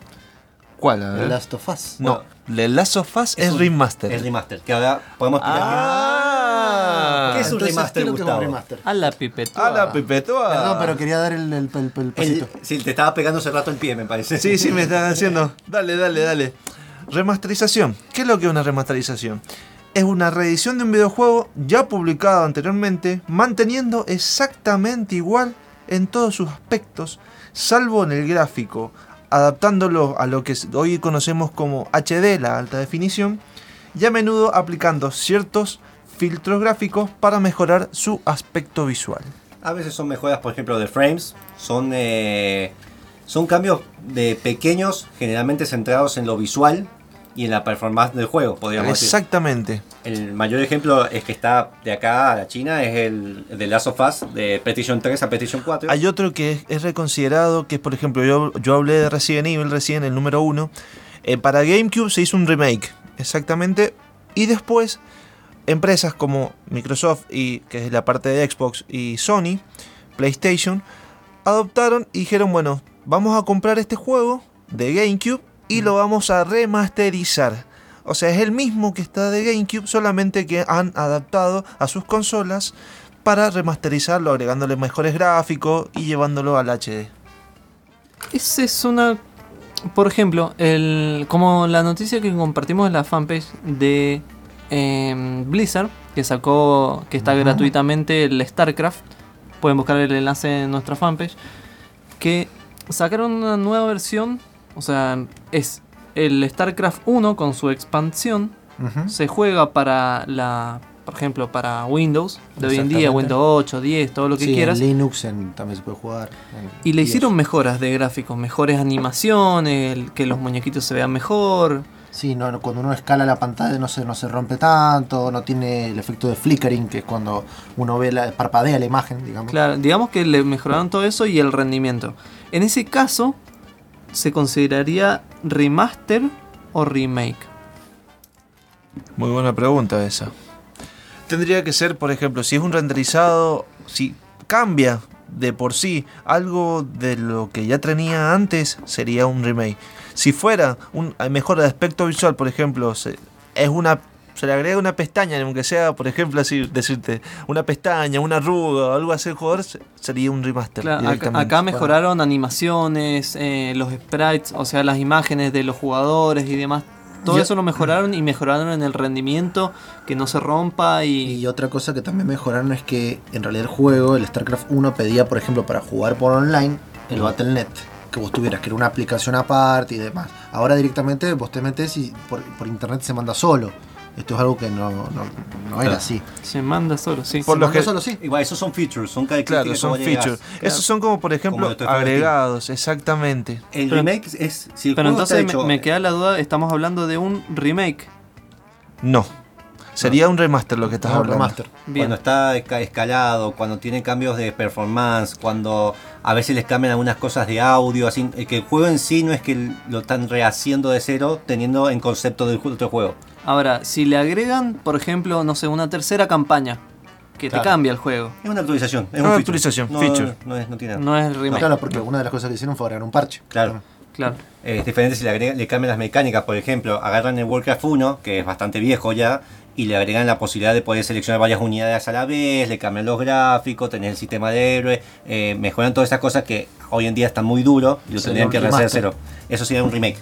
¿Cuál? The. Last of Us. No, The Last of Us es, un- remaster. Es remaster, que ahora podemos explicar Ah, ¿Qué es un Entonces, remaster, ¿qué es lo que es un Gustavo? remaster? A la pipeta. A la pipetoa. Perdón, pero quería dar el, el, el- el El- pasito. sí, te estaba pegando hace rato el pie, me parece. Sí, sí, me están haciendo. *laughs* Dale, dale, dale. Remasterización. ¿Qué es lo que es una remasterización? Es una reedición de un videojuego ya publicado anteriormente, manteniendo exactamente igual en todos sus aspectos, salvo en el gráfico, adaptándolo a lo que hoy conocemos como HD, la alta definición, y a menudo aplicando ciertos filtros gráficos para mejorar su aspecto visual. A veces son mejoras, por ejemplo, de frames. Son, eh, son cambios de pequeños, generalmente centrados en lo visual y en la performance del juego, podríamos decir. Exactamente. El mayor ejemplo es que está de acá a la China, es el de Last of Us, de PlayStation 3 a PlayStation 4. Hay otro que es, es reconsiderado, que es por ejemplo, yo, yo hablé de Resident Evil recién, el número 1. para GameCube se hizo un remake, exactamente. Y después, empresas como Microsoft, y, que es la parte de Xbox, y Sony, PlayStation, adoptaron y dijeron, bueno, vamos a comprar este juego de GameCube y lo vamos a remasterizar. O sea, es el mismo que está de GameCube, solamente que han adaptado a sus consolas para remasterizarlo, agregándole mejores gráficos y llevándolo al HD. Esa es una. Por ejemplo, el, como la noticia que compartimos en la fanpage de em, Blizzard, que sacó, que está gratuitamente el StarCraft, pueden buscar el enlace en nuestra fanpage, que sacaron una nueva versión, o sea, es el StarCraft 1 con su expansión, se juega para la, por ejemplo, para Windows de hoy en día. Windows 8, 10, todo lo que Sí, quieras. En Linux en- también se puede jugar. Y le hicieron mejoras de gráficos, mejores animaciones, el- que los muñequitos se vean mejor. Sí, no, cuando uno escala la pantalla no se, no se rompe tanto, no tiene el efecto de flickering, que es cuando uno ve la, parpadea la imagen, digamos. Claro, digamos que le mejoraron todo eso y el rendimiento. En ese caso, se consideraría remaster o remake. Muy buena pregunta esa. Tendría que ser, por ejemplo, si es un renderizado, si cambia de por sí algo de lo que ya tenía antes, sería un remake. Si fuera un mejor de aspecto visual, por ejemplo, se, es una se le agrega una pestaña, aunque sea, por ejemplo, así decirte, una pestaña, una arruga o algo así al jugador, se- sería un remaster. Claro, acá, directamente. acá mejoraron animaciones, eh, los sprites, o sea, las imágenes de los jugadores y demás. Todo eso lo mejoraron y mejoraron en el rendimiento, que no se rompa y... Y otra cosa que también mejoraron es que en realidad el juego, el StarCraft 1, pedía, por ejemplo, para jugar por online, el Battle.net. Que vos tuvieras que era una aplicación aparte y demás. Ahora directamente vos te metes y por, por internet se manda solo. Esto es algo que no, no, no era así. Se manda solo, sí. Por lo que- solo, sí. Igual, esos son features, son características Claro, son features. Esos son como, por ejemplo, Como agregados, exactamente. El Pero- remake es. Si el Pero entonces me, queda la duda, estamos hablando de un remake. No. Sería un remaster lo que estás No, hablando. remaster. Bien. Cuando está esca- escalado, cuando tiene cambios de performance, cuando a veces les cambian algunas cosas de audio, así eh, que el juego en sí no es que lo están rehaciendo de cero, teniendo en concepto del otro juego. Ahora, si le agregan, por ejemplo, no sé, una tercera campaña, que Claro. te cambia el juego, Es una actualización, es Una un feature. actualización, no, feature. No, es- no tiene nada. no es remake. Claro, porque una de las cosas que hicieron fue agregar un parche. Claro. Claro. Eh, Es diferente si le, agregan- le cambian las mecánicas, por ejemplo, agarran el Warcraft 1, que es bastante viejo ya, y le agregan la posibilidad de poder seleccionar varias unidades a la vez, le cambian los gráficos, tener el sistema de héroe, eh, mejoran todas esas cosas que hoy en día están muy duros y lo tendrían que rehacer de cero. Eso sería un remake.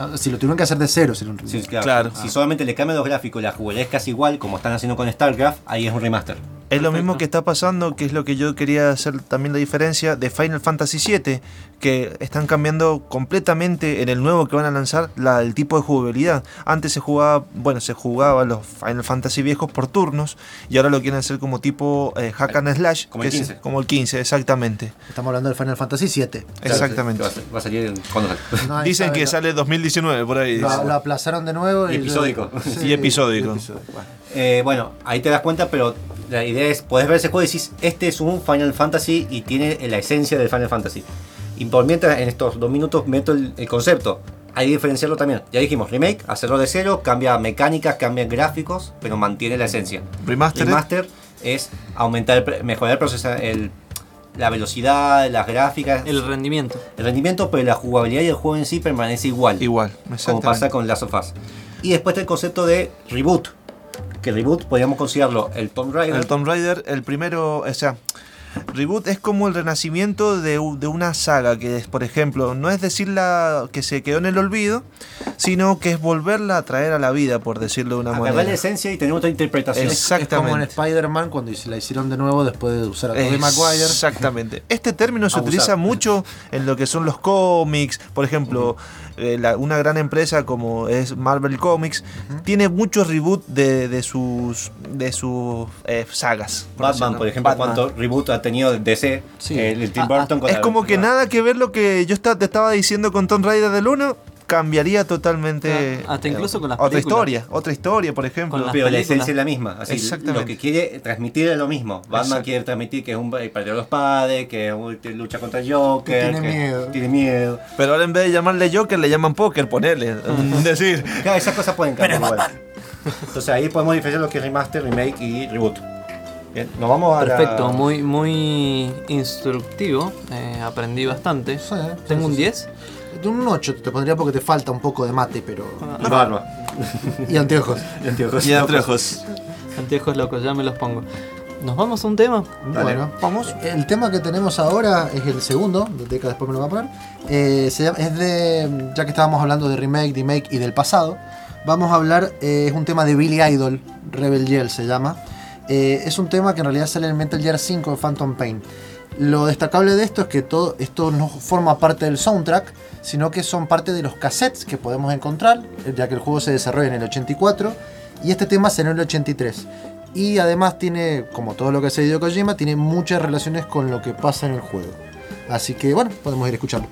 Ah, Si lo tuvieron que hacer de cero, sería un Sí, claro. Claro. Si solamente le cambian los gráficos y la jugabilidad es casi igual, como están haciendo con StarCraft, ahí es un remaster. Es lo mismo que está pasando, que es lo que yo quería hacer también la diferencia de Final Fantasy VII, que están cambiando completamente en el nuevo que van a lanzar la, el tipo de jugabilidad. Antes se jugaba, bueno, se jugaba los Final Fantasy viejos por turnos y ahora lo quieren hacer como tipo eh, hack and slash, Como el que es 15. como el 15, exactamente. Estamos hablando del Final Fantasy VII. Exactamente. Va a, ser- va a salir en- cuando sale. No, ahí Dicen sabe, que sale 2019 por ahí. Lo, aplazaron de nuevo. *laughs* Y episódico. Y episódico. Bueno. Eh, bueno, ahí te das cuenta, pero la idea es, podés ver ese juego y decís, este es un Final Fantasy y tiene la esencia del Final Fantasy. Y por mientras, en estos dos minutos, meto el, el concepto. Hay que diferenciarlo también. Ya dijimos, remake, hacerlo de cero, cambia mecánicas, cambia gráficos, pero mantiene la esencia. Remastered. Remaster es aumentar, mejorar el proceso, el, la velocidad, las gráficas, El rendimiento. el rendimiento, pero la jugabilidad y el juego en sí permanece igual Igual, como pasa con Last of Us. Y después está el concepto de reboot. Que reboot podríamos considerarlo el Tomb Raider. El Tomb Raider, el primero, o sea, reboot es como el renacimiento de, una saga que es, por ejemplo, no es decirla que se quedó en el olvido, sino que es volverla a traer a la vida, por decirlo de una Agarrar la manera. esencia y tener otra interpretación. Es- Es como en Exactamente. Spider-Man cuando la hicieron de nuevo después de usar a Tobey Maguire. Exactamente. Este término se Abusar. utiliza mucho en lo que son los cómics. Por ejemplo, eh, la- una gran empresa como es Marvel Comics tiene muchos reboot de, de sus de sus eh, sagas. por Batman, por ejemplo, Batman. cuánto reboot ha tenido DC, Sí. el, el Tim Ah, con Es como que nada que ver lo que yo te estaba diciendo con Tomb Raider del 1 cambiaría totalmente Ah, hasta incluso con las otra películas. historia, otra historia, por ejemplo. Pero la esencia es la misma. Así, Exactamente. Lo que quiere transmitir es lo mismo. Batman quiere transmitir que es un perdió a los padres, que, un- que lucha contra el Joker, Que tiene miedo. tiene miedo. Pero ahora en vez de llamarle Joker le llaman Poker, ponerle, *laughs* decir. Claro, esas cosas pueden cambiar igual. Entonces ahí podemos diferenciar lo que es remaster, remake y reboot. Bien, nos vamos a la- Perfecto, muy, muy instructivo. eh, aprendí bastante. Sí, Tengo sí, un sí. 10. De un 8 te pondría porque te falta un poco de mate, pero. y barba. Y anteojos. Y anteojos. Y anteojos. Anteojos locos, ya me los pongo. ¿Nos vamos a un tema? Dale. Bueno, vamos. El tema que tenemos ahora es el segundo, de Deca después me lo va a poner. Eh, se llama- es de. Ya que estábamos hablando de remake, remake y del pasado, vamos a hablar. eh, es un tema de Billy Idol, Rebel Yell se llama. Eh, es un tema que en realidad sale en Metal Gear 5 de Phantom Pain. Lo destacable de esto es que todo esto no forma parte del soundtrack, sino que son parte de los cassettes que podemos encontrar, ya que el juego se desarrolla en el 84 Y este tema salió en el 83. Y además tiene, como todo lo que hace Hideo Kojima, tiene muchas relaciones con lo que pasa en el juego. Así que bueno, podemos ir a escucharlo.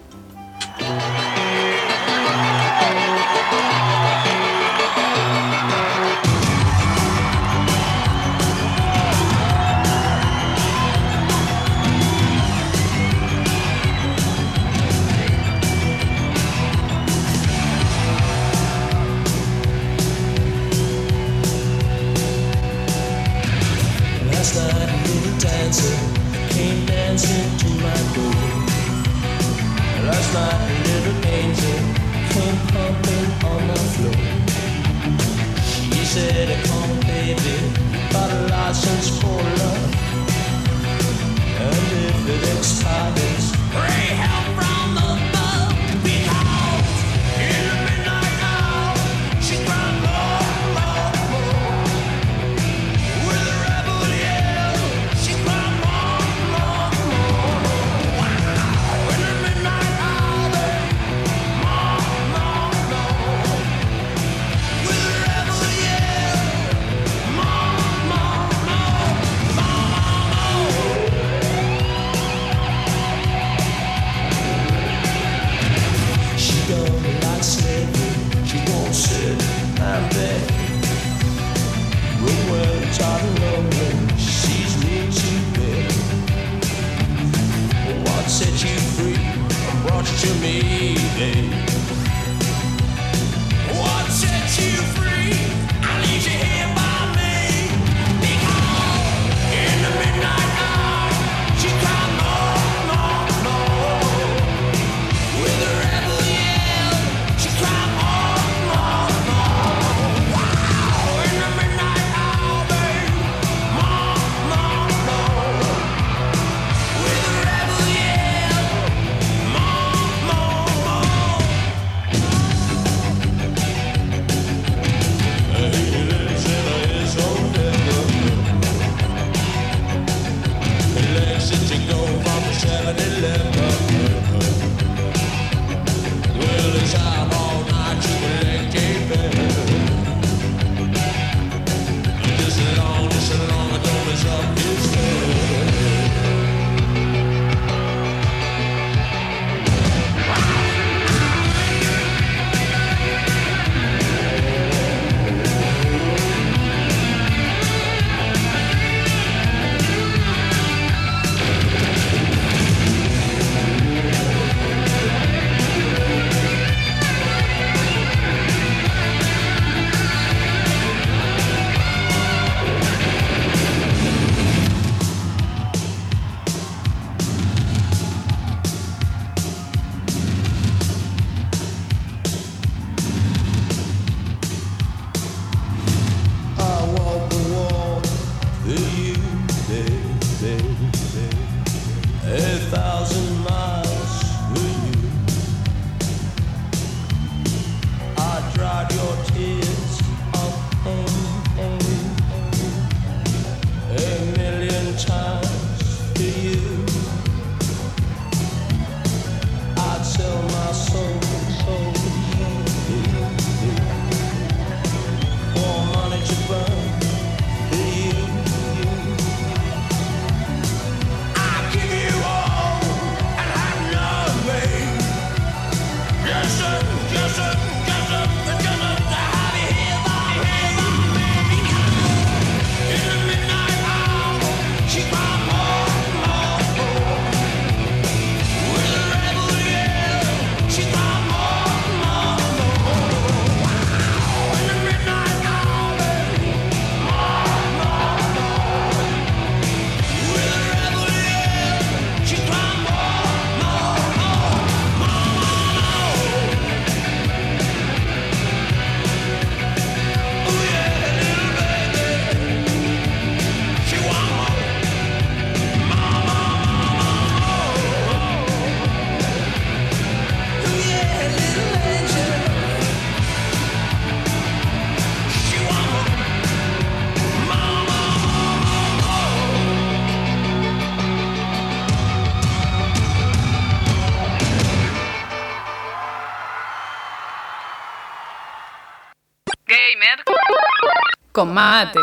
To me, con mate.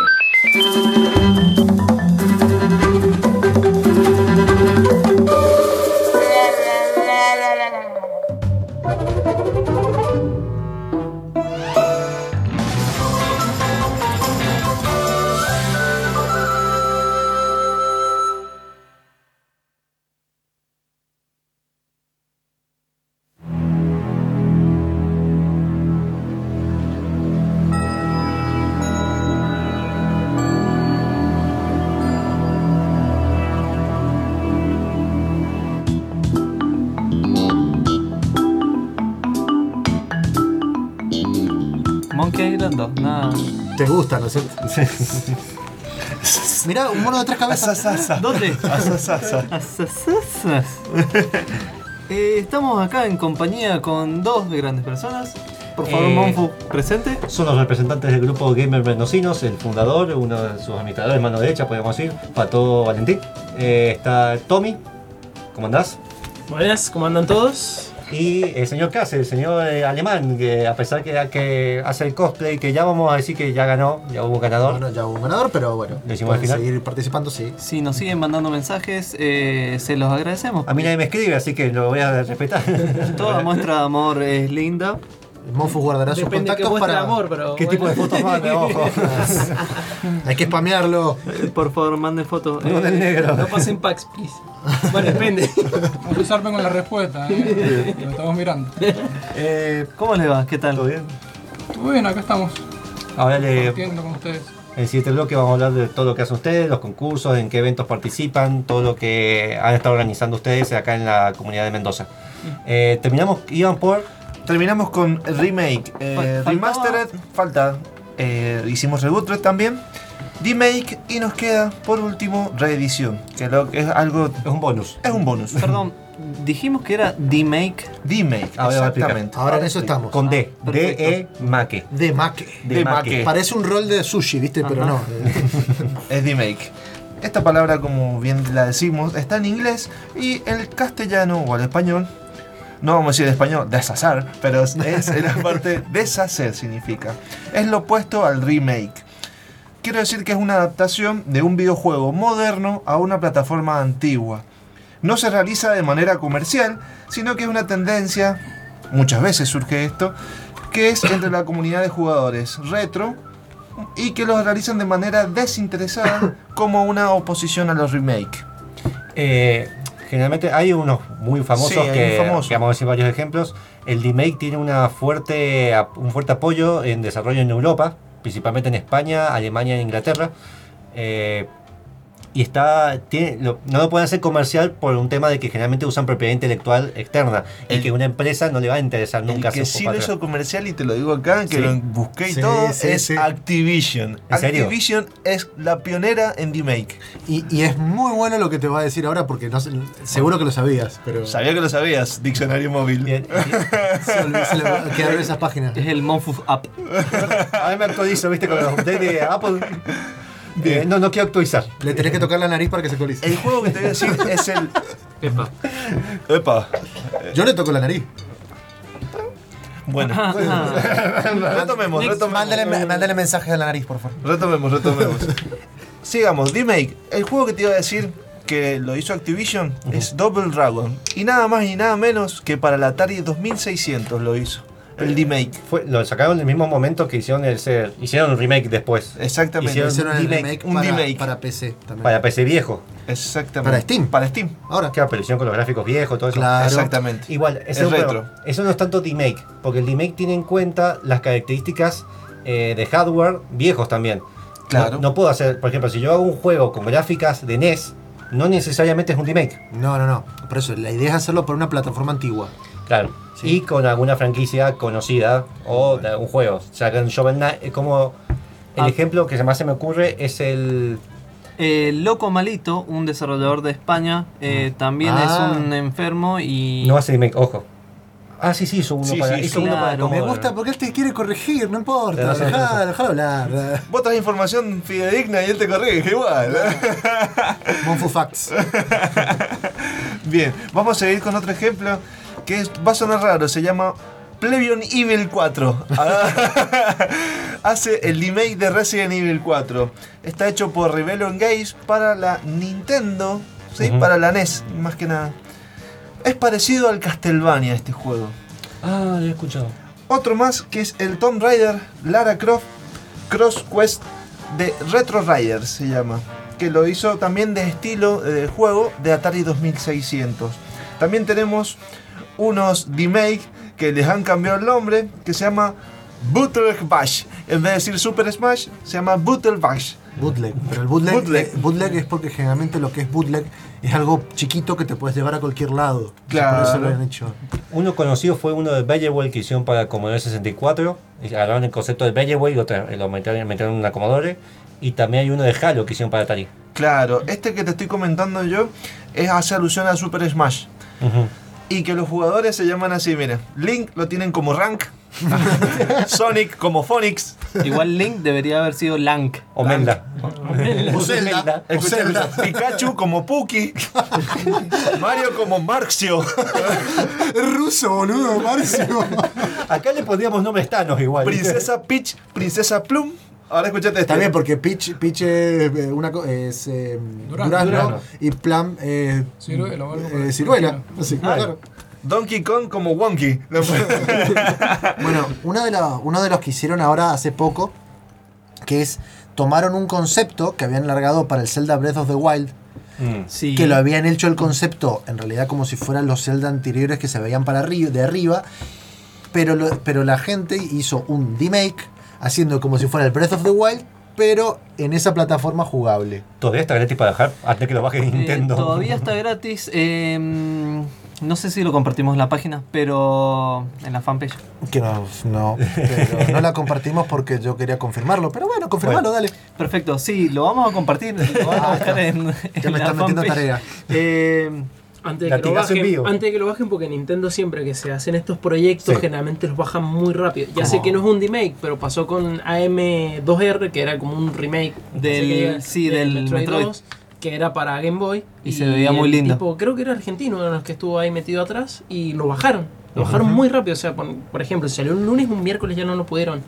*laughs* Mirá, un mono de tres cabezas. ¿Dónde? Eh, estamos acá en compañía con dos grandes personas. Por favor, Eh, Monfu, presente. Son los representantes del grupo Gamer Mendocinos, el fundador, uno de sus administradores, mano derecha, podemos decir, Pato Valentín. Eh, está Tommy, ¿cómo andás? Buenas, ¿cómo andan todos? Y el señor Kase, el señor eh, alemán, que a pesar que, que hace el cosplay, que ya vamos a decir que ya ganó, ya hubo ganador. Bueno, ya hubo un ganador, pero bueno. ¿Le hicimos al pueden final? seguir participando, sí. Si nos siguen mandando mensajes, eh, se los agradecemos. A mí nadie me escribe, así que lo voy a respetar. Toda muestra de amor es linda. Monfus guardará sus contactos para. de amor, pero. ¿Qué tipo de fotos manda? Ojo. *laughs* Hay que spamearlo. Por favor, manden fotos. No del Eh, negro. No pasen packs, please. Bueno, depende. Salven con la respuesta, ¿eh? Lo estamos mirando. Eh, ¿Cómo les va? ¿Qué tal? ¿Todo bien? Muy bien, acá estamos. Ahora le, Compartiendo con ustedes. En el siguiente bloque vamos a hablar de todo lo que hacen ustedes, los concursos, en qué eventos participan, todo lo que han estado organizando ustedes acá en la comunidad de Mendoza. Eh, terminamos, iban por... Terminamos con remake. Eh, Fal- remastered, falta. eh, hicimos reboot también. Remake y nos queda por último reedición. Que lo que es algo. Es un bonus. Es un bonus. Perdón, dijimos que era D-Make. Explicar. exactamente. Ahora en eso estamos. Con D. D-E Maque. De Maque. De De Maque. Maque. Parece un rol de sushi, ¿viste? Pero no. *laughs* Es remake. Esta palabra, como bien la decimos, está en inglés y el castellano o el español, no vamos a decir en español deshacer, pero es es la *laughs* parte deshacer significa. Es lo opuesto al remake. Quiero decir que es una adaptación de un videojuego moderno a una plataforma antigua. No se realiza de manera comercial, sino que es una tendencia, muchas veces surge esto, que es entre la comunidad de jugadores retro y que los realizan de manera desinteresada *coughs* como una oposición a los remake. Eh, generalmente hay unos muy famosos Sí, que, un famoso. que vamos a decir varios ejemplos. El remake tiene una fuerte, un fuerte apoyo en desarrollo en Europa, principalmente en España, Alemania e Inglaterra. Eh, y está tiene, lo- no lo pueden hacer comercial por un tema de que generalmente usan propiedad intelectual externa y El- que una empresa no le va a interesar El nunca que hacer sí lo hizo comercial, y te lo digo acá, que Sí. lo busqué y Sí, todo, sí, es sí. Activision. ¿En serio? Activision es la pionera en remake. Y, y es muy bueno lo que te va a decir ahora porque no sé- seguro que lo sabías. Pero Sabía que lo sabías, diccionario móvil. Bien, *laughs* se, olvidó- se le quedaron esas páginas. Es el Monfu App. *laughs* a mí me actualizo, viste, con los updates de Apple. Eh, no, no quiero actualizar. Le tenés que tocar la nariz para que se actualice. El juego que te voy a decir *laughs* es el. Epa. Epa. Yo le toco la nariz. Bueno, retomemos, retomemos. Mándale, mándale mensajes a la nariz, por favor. Retomemos, retomemos. *laughs* Sigamos, remake. El juego que te iba a decir que lo hizo Activision es Double Dragon. Y nada más y nada menos que para la Atari 2600 lo hizo. El remake. Fue, lo sacaron en el mismo momento que hicieron el ser, hicieron un remake después. Exactamente. Hicieron Hicieron el remake, remake, un para, remake. para PC también. Para PC viejo. Exactamente. Para Steam. Para Steam. Ahora, Claro, pero hicieron con los gráficos viejos, todo eso. Claro. Exactamente. Igual, Es eso, retro. pero eso no es tanto remake, porque el remake tiene en cuenta las características eh, de hardware viejos también. Claro. No, no puedo hacer, por ejemplo, si yo hago un juego con gráficas de NES, no necesariamente es un remake. no, no, no. Por eso, la idea es hacerlo por una plataforma antigua. Claro. Y con alguna franquicia conocida o de algún juego. O sea, con Shovel Knight, es como. El Ah. ejemplo que más se me ocurre es el. Eh, Loco Malito, un desarrollador de España, eh, también Ah. es un enfermo y. No hace remake, ojo. Ah, sí, sí, hizo uno Sí, para. sí, hizo sí. uno para Claro. Me gusta porque él te quiere corregir, no importa. Dejá, tenés dejá hablar. Vos traes información fidedigna y él te corrige igual. Monfu Facts. *laughs* Bien, vamos a seguir con otro ejemplo que es- va a sonar raro, se llama Plebion Evil 4. *laughs* *laughs* hace el remake de Resident Evil 4. Está hecho por Rebellion Games para la Nintendo, ¿sí? Para la NES, más que nada. Es parecido al Castlevania este juego. Ah, lo he escuchado. Otro más que es el Tomb Raider Lara Croft Cross Quest de Retro Riders se llama. Que lo hizo también de estilo de juego de Atari 2600. También tenemos unos remake que les han cambiado el nombre que se llama Bootleg Bash. En vez de decir Super Smash, se llama Bootleg Bash. Bootleg. Pero el bootleg, Bootleg. eh, bootleg es porque generalmente lo que es bootleg es algo chiquito que te puedes llevar a cualquier lado. Claro. Por eso lo han hecho. Uno conocido fue uno de Belleway que hicieron para Commodore 64. Y agarraron el concepto de Belleway y lo, tra- lo metieron, metieron en una Commodore. Y también hay uno de Halo que hicieron para Atari. Claro, este que te estoy comentando yo es hace alusión a Super Smash. Ujú. Y que los jugadores se llaman así, mira. Link lo tienen como Rank. *laughs* Sonic como Phonix. Igual Link debería haber sido Lank. O Menda. O Zelda. Pikachu como Puki. *laughs* Mario como Marxio. Es ruso, boludo, Marcio. Acá le pondríamos nombres tanos igual. Princesa Peach, Princesa Plum. Ahora escuchate este. También porque Peach, Peach es, eh, una, co- es eh, Durazno. durazno, Durazno. y Plum es Ciruela o algo por eh, el ciruela. Ah. claro. Donkey Kong como Wonky. *laughs* Bueno, uno de, los, uno de los que hicieron ahora hace poco, que es, tomaron un concepto que habían largado para el Zelda Breath of the Wild, Mm. Sí. que lo habían hecho el concepto en realidad como si fueran los Zelda anteriores que se veían para arriba, de arriba, pero, lo- pero la gente hizo un remake haciendo como si fuera el Breath of the Wild, pero en esa plataforma jugable. Todavía está gratis para dejar antes que lo baje Eh, Nintendo. todavía *laughs* está gratis. eh, no sé si lo compartimos en la página, pero en la fanpage. Que no, no, pero no la compartimos porque yo quería confirmarlo, pero bueno, confirmalo, dale. Perfecto, sí, lo vamos a compartir. Lo vamos a buscar en, en Ya me la están metiendo tarea. Eh, Antes de, que lo bajen, vivo. antes de que lo bajen, porque Nintendo siempre que se hacen estos proyectos, Sí. generalmente los bajan muy rápido. Ya sé que no es un remake, pero pasó con AM2R, que era como un remake Del- sí, del Metroid. 2, que era para Game Boy. Y se veía muy lindo. tipo, creo que era argentino, uno de los que estuvo ahí metido atrás, y lo bajaron. Lo bajaron muy rápido. O sea, por, por ejemplo, si salió un lunes, un miércoles ya no lo pudieron.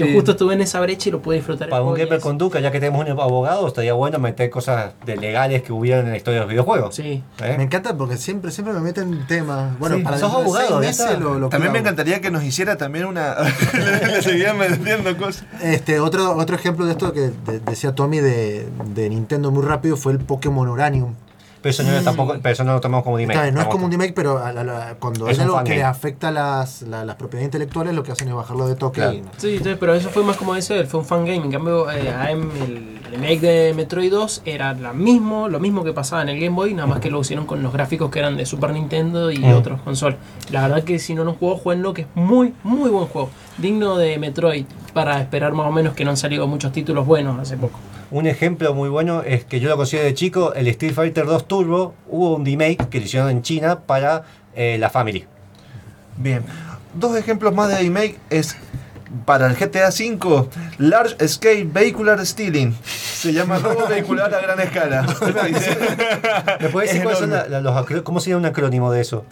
Yo Sí. justo estuve en esa brecha y lo pude disfrutar. Para un gamer es- con Duca, ya que tenemos un abogado, estaría bueno meter cosas de legales que hubieran en la historia de los videojuegos. Sí. ¿Eh? Me encanta porque siempre, siempre me meten temas. Bueno, Sí, para sos abogado, lo- lo También me encantaría que nos hiciera también una. *laughs* Le seguían metiendo cosas. Este, otro, otro ejemplo de esto que de- decía Tommy de, de Nintendo muy rápido fue el Pokémon Uranium. Pero eso no, es tampoco, pero eso no lo tomamos como remake. Está bien, no es como un remake, pero a la- la- cuando Es es, un algo que afecta las, la- las propiedades intelectuales, lo que hacen es bajarlo de toque. Claro. y- Sí, pero eso fue más como ese, fue un fangame. En cambio, eh, AM, el remake de Metroid 2 era la mismo, lo mismo que pasaba en el Game Boy, nada más que lo hicieron con los gráficos que eran de Super Nintendo y Mm. otros consolas. La verdad que si no lo jugó, jueguenlo, que es muy, muy buen juego. Digno de Metroid, para esperar más o menos que no han salido muchos títulos buenos hace poco. Un ejemplo muy bueno es que yo lo considero de chico, el Street Fighter 2 Turbo, hubo un remake que lo hicieron en China para eh, la Family. Bien. Dos ejemplos más de remake es para el GTA V, Large Scale Vehicular Stealing. Se llama robo vehicular a gran escala. *laughs* ¿Me puedes decir Es la- la- los cómo sería un acrónimo de eso?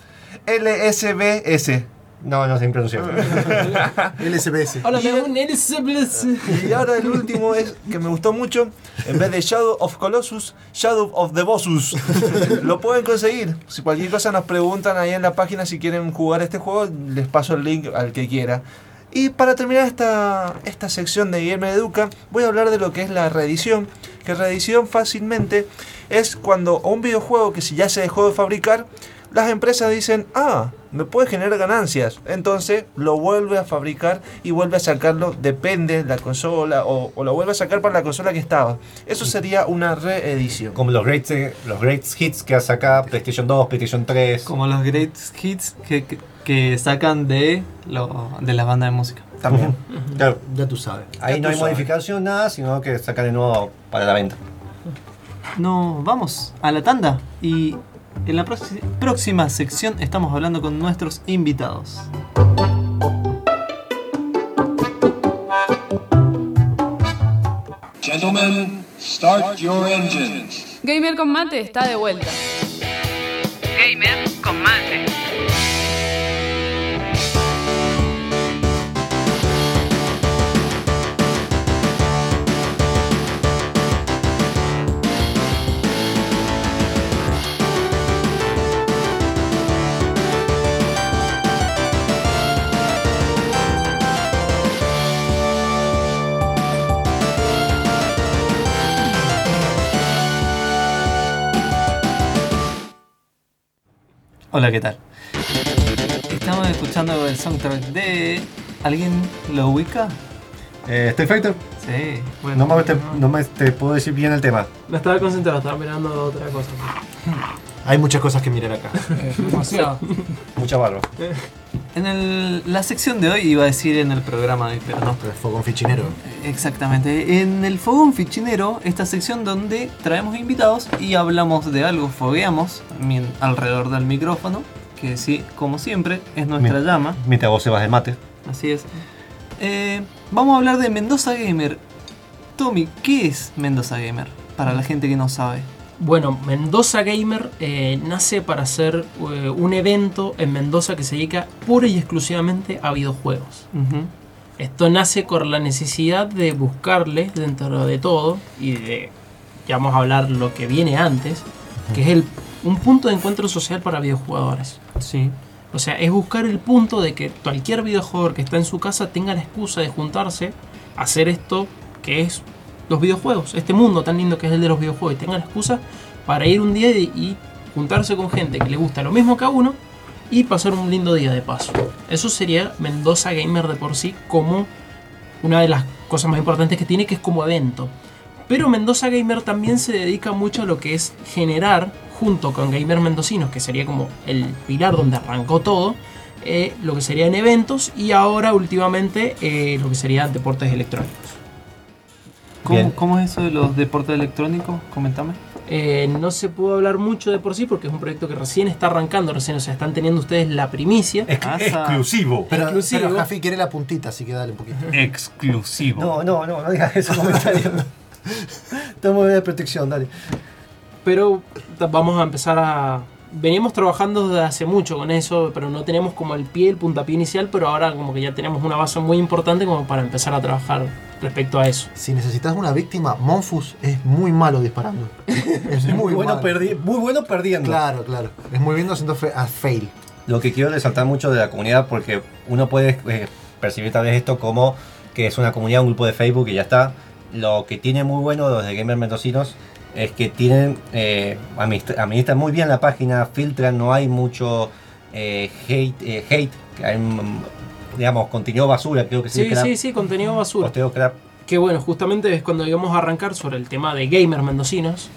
LSBS. No, no sé pronunciar. *laughs* LSPS. Hola, me un Elizabeth. Y ahora el último es que me gustó mucho. En vez de Shadow of Colossus, Shadow of the Bossus. Lo pueden conseguir. Si cualquier cosa nos preguntan ahí en la página si quieren jugar este juego, les paso el link al que quiera. Y para terminar esta, esta sección de Guillermo Educa, voy a hablar de lo que es la reedición. Que reedición fácilmente es cuando a un videojuego que si ya se dejó de fabricar, las empresas dicen, ah, me puede generar ganancias. Entonces lo vuelve a fabricar y vuelve a sacarlo, depende de la consola, o, o lo vuelve a sacar para la consola que estaba. Eso sería una reedición. Como los great, eh, los great hits que hace acá PlayStation 2, PlayStation 3. como los great hits que, que, que sacan de, lo, de las bandas de música. También. Claro, Ya tú sabes. ahí Ya no hay sabes. modificación, nada, sino que sacan de nuevo para la venta. No, vamos a la tanda y en la próxima sección estamos hablando con nuestros invitados. Gentlemen, start your engines. Gamer con mate está de vuelta. Gamer con mate. Hola, ¿qué tal? Estamos escuchando el soundtrack de... ¿Alguien lo ubica? Eh, ¿Street Fighter? Sí, no, me, te, no me te puedo decir bien el tema. No estaba concentrado, estaba mirando otra cosa. *laughs* Hay muchas cosas que mirar acá. *laughs* Demasiado. Mucha barba. En el- la sección de hoy iba a decir en el programa de hoy, pero no. El fogón fichinero. Exactamente. En el Fogón Fichinero, esta sección donde traemos invitados y hablamos de algo, fogueamos mien- alrededor del micrófono, que sí, como siempre, es nuestra Bien. llama. Mientras vos se vas de mate. Así es. Eh, vamos a hablar de Mendoza Gamer. Tommy, ¿qué es Mendoza Gamer? Para la gente que no sabe. Bueno, Mendoza Gamer eh, nace para hacer eh, un evento en Mendoza que se dedica pura y exclusivamente a videojuegos. Esto nace con la necesidad de buscarle dentro de todo y de, ya vamos a hablar lo que viene antes, que es el, un punto de encuentro social para videojugadores. Sí. O sea, es buscar el punto de que cualquier videojugador que está en su casa tenga la excusa de juntarse a hacer esto que es los videojuegos, este mundo tan lindo que es el de los videojuegos, y tenga la excusa para ir un día y, y juntarse con gente que le gusta lo mismo que a uno y pasar un lindo día de paso. Eso sería Mendoza Gamer de por sí como una de las cosas más importantes que tiene, que es como evento. Pero Mendoza Gamer también se dedica mucho a lo que es generar, junto con Gamer Mendocinos, que sería como el pilar donde arrancó todo, eh, lo que serían eventos y ahora últimamente eh, lo que serían deportes electrónicos. ¿Cómo, es eso de los deportes electrónicos? Comentame. Eh, no se pudo hablar mucho de por sí porque es un proyecto que recién está arrancando, recién, o sea, están teniendo ustedes la primicia. Ex- Asa. exclusivo. Pero, Exclusivo. pero Jafi quiere la puntita, así que dale un poquito. *laughs* Exclusivo. No, no, no, no digas esos comentarios. *laughs* Estamos de protección, dale. Pero vamos a empezar a... Veníamos trabajando desde hace mucho con eso, pero no tenemos como el pie, el puntapié inicial, pero ahora como que ya tenemos una base muy importante como para empezar a trabajar respecto a eso. Si necesitas una víctima, Monfus es muy malo disparando. *laughs* Es Muy, bueno, muy bueno perdiendo. Claro, claro. Es muy bien haciendo a fail. Lo que quiero resaltar mucho de la comunidad, porque uno puede eh, percibir tal vez esto como que es una comunidad, un grupo de Facebook y ya está. Lo que tiene muy bueno los de Gamer Mendocinos es que tienen eh, administra- administran muy bien la página, filtran, no hay mucho eh, hate, eh, hate, que hay, digamos, contenido basura, creo que sí. Sí, crap, sí, sí, contenido basura. crap. Que bueno, justamente es cuando íbamos a arrancar sobre el tema de gamers mendocinos.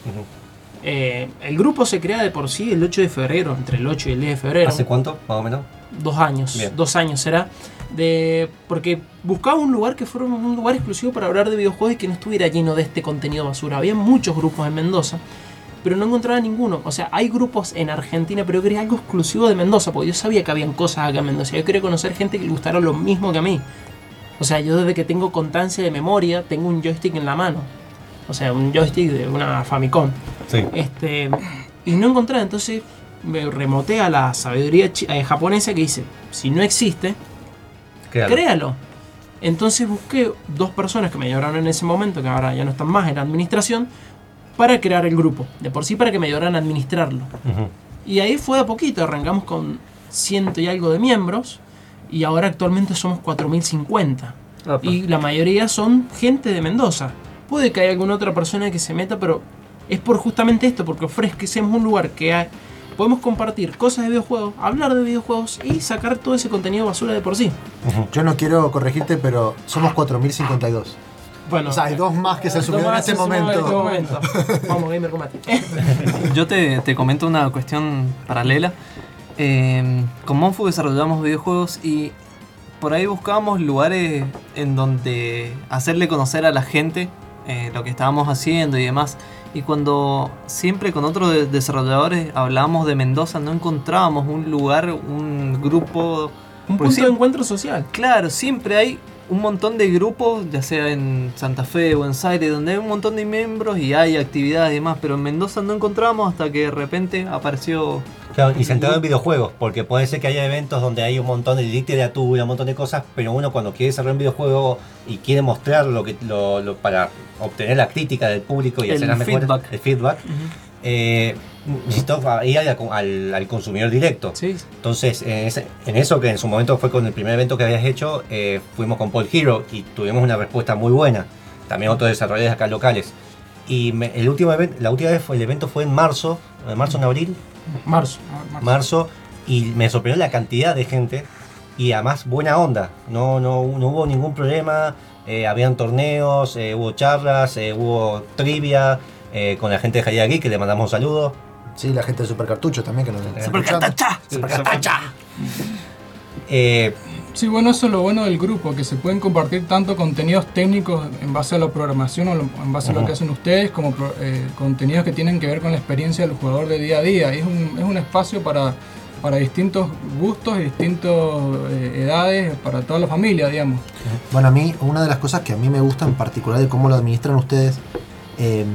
Eh, el grupo se crea de por sí el 8 de febrero, entre el 8 y el 10 de febrero. ¿Hace cuánto, más o menos? dos años, Bien. dos años será, de porque buscaba un lugar que fuera un lugar exclusivo para hablar de videojuegos y que no estuviera lleno de este contenido basura. Había muchos grupos en Mendoza, pero no encontraba ninguno. O sea, hay grupos en Argentina, pero yo quería algo exclusivo de Mendoza, porque yo sabía que habían cosas acá en Mendoza. Yo quería conocer gente que le gustara lo mismo que a mí. O sea, yo desde que tengo constancia de memoria, tengo un joystick en la mano. O sea, un joystick de una Famicom. Sí. Este, y no encontré, entonces me remoté a la sabiduría eh, japonesa que dice, si no existe, Créalo. créalo. Entonces busqué dos personas que me ayudaron en ese momento, que ahora ya no están más en la administración, para crear el grupo. De por sí para que me ayudaran a administrarlo. Y ahí fue a poquito, arrancamos con ciento y algo de miembros, y ahora actualmente somos 4050. Y la mayoría son gente de Mendoza. Puede que haya alguna otra persona que se meta, pero es por justamente esto, porque ofrecemos un lugar que hay- podemos compartir cosas de videojuegos, hablar de videojuegos y sacar todo ese contenido basura de por sí. Yo no quiero corregirte, pero somos 4052. Bueno, O sea, hay dos más que se dos subieron en este momento. este momento. Vamos, Gamer Combate. *laughs* Yo te, te comento una cuestión paralela. Eh, con Monfu desarrollamos videojuegos y por ahí buscábamos lugares en donde hacerle conocer a la gente eh, lo que estábamos haciendo y demás. Y cuando siempre con otros de- desarrolladores hablábamos de Mendoza, no encontrábamos un lugar, un grupo. Un punto de encuentro social. Claro, siempre hay un montón de grupos, ya sea en Santa Fe, Buenos Aires, donde hay un montón de miembros y hay actividades y demás, pero en Mendoza no encontramos hasta que de repente apareció... Claro, y centrado en videojuegos, porque puede ser que haya eventos donde hay un montón de literatura, un montón de cosas, pero uno cuando quiere desarrollar un videojuego y quiere mostrar lo que lo, lo- para obtener la crítica del público y El hacer las mejores, feedback. el feedback, eh, ir al, al- al consumidor directo. Sí. Entonces, en, ese- en eso que en su momento fue con el primer evento que habías hecho, eh, fuimos con Paul Hero y tuvimos una respuesta muy buena. También otros desarrolladores acá locales. Y me- el último evento, la última vez fue, el evento fue en marzo, en marzo en abril, Marzo. marzo, y me sorprendió la cantidad de gente y además buena onda. No, no, no hubo ningún problema. eh, habían torneos, eh, hubo charlas, eh, hubo trivia eh, con la gente de Jaya Geek, que le mandamos un saludo. Sí, la gente de Super Cartucho también que nos Super. Cartacha. Super Cartacha. Eh, Sí, bueno, eso es lo bueno del grupo, que se pueden compartir tanto contenidos técnicos en base a la programación o lo- en base a lo que hacen ustedes, como eh, contenidos que tienen que ver con la experiencia del jugador de día a día. Y es un, es un espacio para, para distintos gustos y distintas edades, para toda la familia, digamos. Bueno, a mí, una de las cosas que a mí me gusta en particular de cómo lo administran ustedes, eh,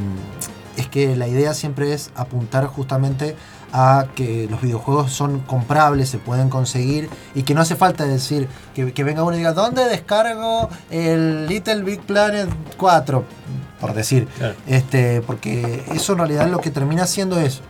es que la idea siempre es apuntar justamente a que los videojuegos son comprables, se pueden conseguir y que no hace falta decir que, que venga uno y diga, ¿dónde descargo el Little Big Planet 4? Por decir. Claro. Este, porque eso en realidad lo que termina haciendo es,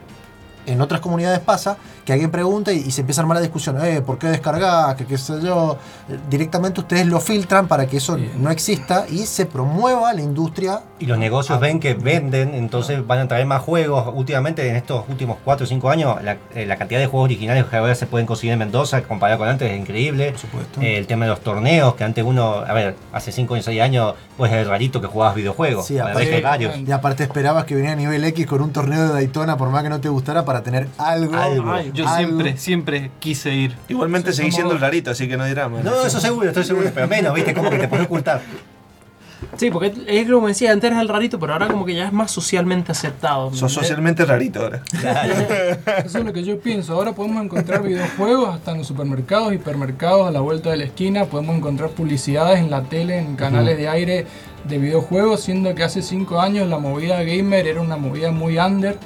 en otras comunidades pasa, que alguien pregunta y, y se empieza a armar la discusión, eh, ¿por qué descargás? Que qué sé yo. Eh, Directamente ustedes lo filtran para que eso no exista y se promueva la industria. Y los negocios ven que venden, entonces van a traer más juegos. Últimamente, en estos últimos 4 o 5 años, la, eh, la cantidad de juegos originales que ahora se pueden conseguir en Mendoza, comparado con antes, es increíble. Por supuesto. Eh, el tema de los torneos, que antes uno, a ver, hace 5 o 6 años, pues era rarito que jugabas videojuegos. Sí, aparte-. Y aparte esperabas que viniera a nivel X con un torneo de Daytona, por más que no te gustara, para tener algo. Algo. Ay, yo algo. siempre, siempre quise ir. Igualmente Sí, seguís somos siendo el rarito, así que no dirá más. No, eso seguro, estoy seguro, pero menos, ¿viste? Como que te puedes ocultar. Sí, porque es como decía, antes era el rarito, pero ahora como que ya es más socialmente aceptado. Sos socialmente rarito ahora. Eso es lo que yo pienso. Ahora podemos encontrar videojuegos hasta en los supermercados, hipermercados, a la vuelta de la esquina. Podemos encontrar publicidades en la tele, en canales de aire de videojuegos, siendo que hace cinco años la movida gamer era una movida muy under.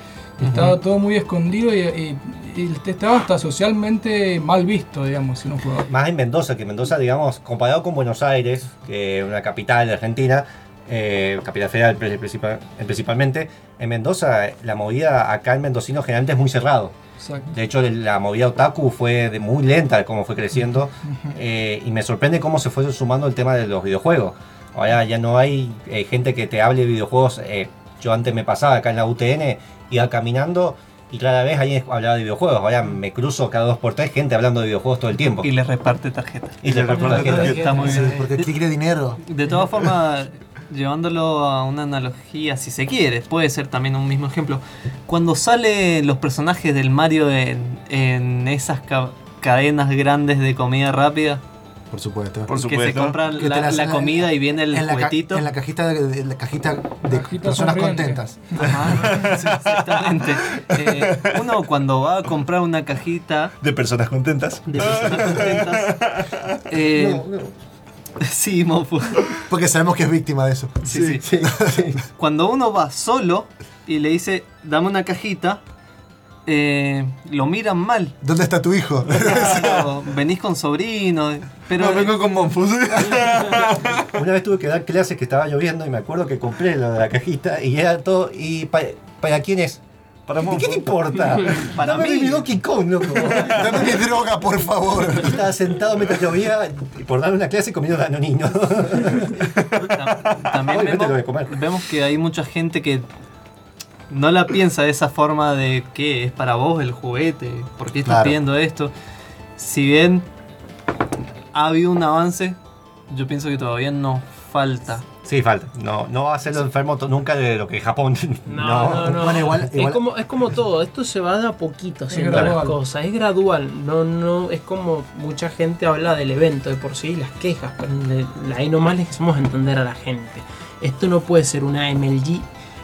Estaba todo muy escondido y, y- y estaba hasta socialmente mal visto, digamos, si uno jugaba. Más en Mendoza, que Mendoza, digamos, comparado con Buenos Aires, que es una capital de Argentina, eh, capital federal pri- principal- principalmente, en Mendoza la movida acá en mendocino generalmente es muy cerrado. Exacto. De hecho, la movida otaku fue de- muy lenta como fue creciendo eh, y me sorprende cómo se fue sumando el tema de los videojuegos. Ahora ya no hay eh, gente que te hable de videojuegos. eh, yo antes me pasaba acá en la UTN, iba caminando y cada vez alguien hablaba de videojuegos. Ahora me cruzo cada dos por tres gente hablando de videojuegos todo el tiempo. Y les reparte tarjetas. Y le reparte tarjetas. Está muy bien. Porque quiere dinero. De todas formas, llevándolo a una analogía, si se quiere, puede ser también un mismo ejemplo. Cuando salen los personajes del Mario en, en esas ca- cadenas grandes de comida rápida, Por supuesto. Por que se supuesto. compran Que la, comida y viene el en la, ca- juguetito. en la cajita de, de- la cajita de Cajita personas sonriente. contentas. Ajá, sí, exactamente. Eh, uno cuando va a comprar una cajita De personas contentas. de personas contentas, eh, sí, mofo. Porque sabemos que es víctima de eso. Sí, sí. Cuando uno va solo y le dice, dame una cajita, eh, lo miran mal. ¿Dónde está tu hijo? Claro, *laughs* venís con sobrino, pero no, vengo con Monfus. *laughs* Una vez tuve que dar clases que estaba lloviendo y me acuerdo que compré lo de la cajita y era todo. ¿Y pa- para quién es? Para ¿Y Monfus. qué te importa? *laughs* Para Dame mí. mi Donkey Kong, loco. Dame mi droga, por favor. Yo Estaba sentado mientras llovía y por dar una clase comiendo danonino. tam- también Obviamente lo voy a vemos, comer. vemos que hay mucha gente que no la piensa de esa forma de que es para vos el juguete, ¿por qué estás Claro. pidiendo esto? Si bien ha habido un avance, yo pienso que todavía no falta. Sí, falta. No, no va a ser lo enfermo nunca de lo que Japón. *laughs* No, no, no. *laughs* Bueno, igual- Es, como, es como todo, esto se va de a poquito haciendo gradual. las cosas, es gradual, no, no, es como mucha gente habla del evento de por sí, las quejas, pero ahí nomás les hacemos entender a la gente. Esto no puede ser una MLG,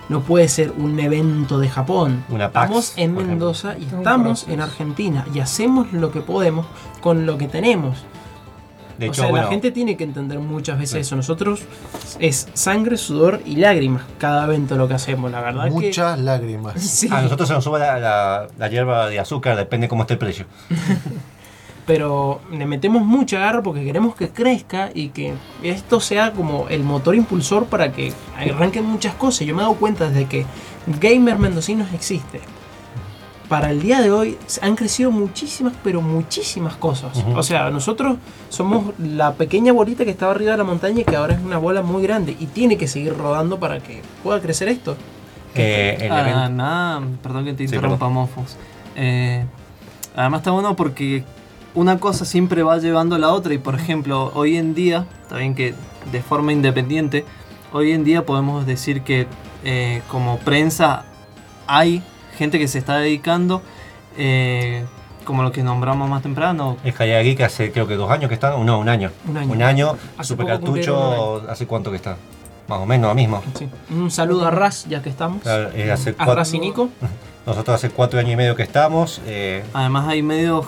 no puede ser un evento de Japón. Una PAX, estamos en Mendoza y estamos en Argentina y hacemos lo que podemos con lo que tenemos. De o hecho, sea, bueno, la gente tiene que entender muchas veces eso. Nosotros es sangre, sudor y lágrimas cada evento lo que hacemos, la verdad que... Muchas lágrimas. *laughs* Sí. a nosotros se nos sube la, la- la hierba de azúcar, depende cómo esté el precio. *laughs* pero le metemos mucha garra porque queremos que crezca y que esto sea como el motor impulsor para que arranquen muchas cosas. Yo me he dado cuenta desde que Gamer Mendocinos existe. Para el día de hoy han crecido muchísimas, pero muchísimas cosas. O sea, nosotros somos la pequeña bolita que estaba arriba de la montaña y que ahora es una bola muy grande y tiene que seguir rodando para que pueda crecer esto. Eh, el Ah, nada, perdón que te Sí, interrumpa, Mofos. Eh, Además está bueno porque una cosa siempre va llevando a la otra y por ejemplo, hoy en día, bien que de forma independiente, hoy en día podemos decir que eh, como prensa hay gente que se está dedicando, eh, como lo que nombramos más temprano, Es Hayagi que hace creo que dos años que está, no, un año. Un año. Un año, Hace Super poco Cartucho, cumplieron ¿hace cuánto que está? Más o menos lo mismo. Sí. Un saludo a Raz, ya que estamos. Claro, eh, hace a cuatro- Raz y Nico. *laughs* Nosotros hace cuatro años y medio que estamos. eh, Además hay medios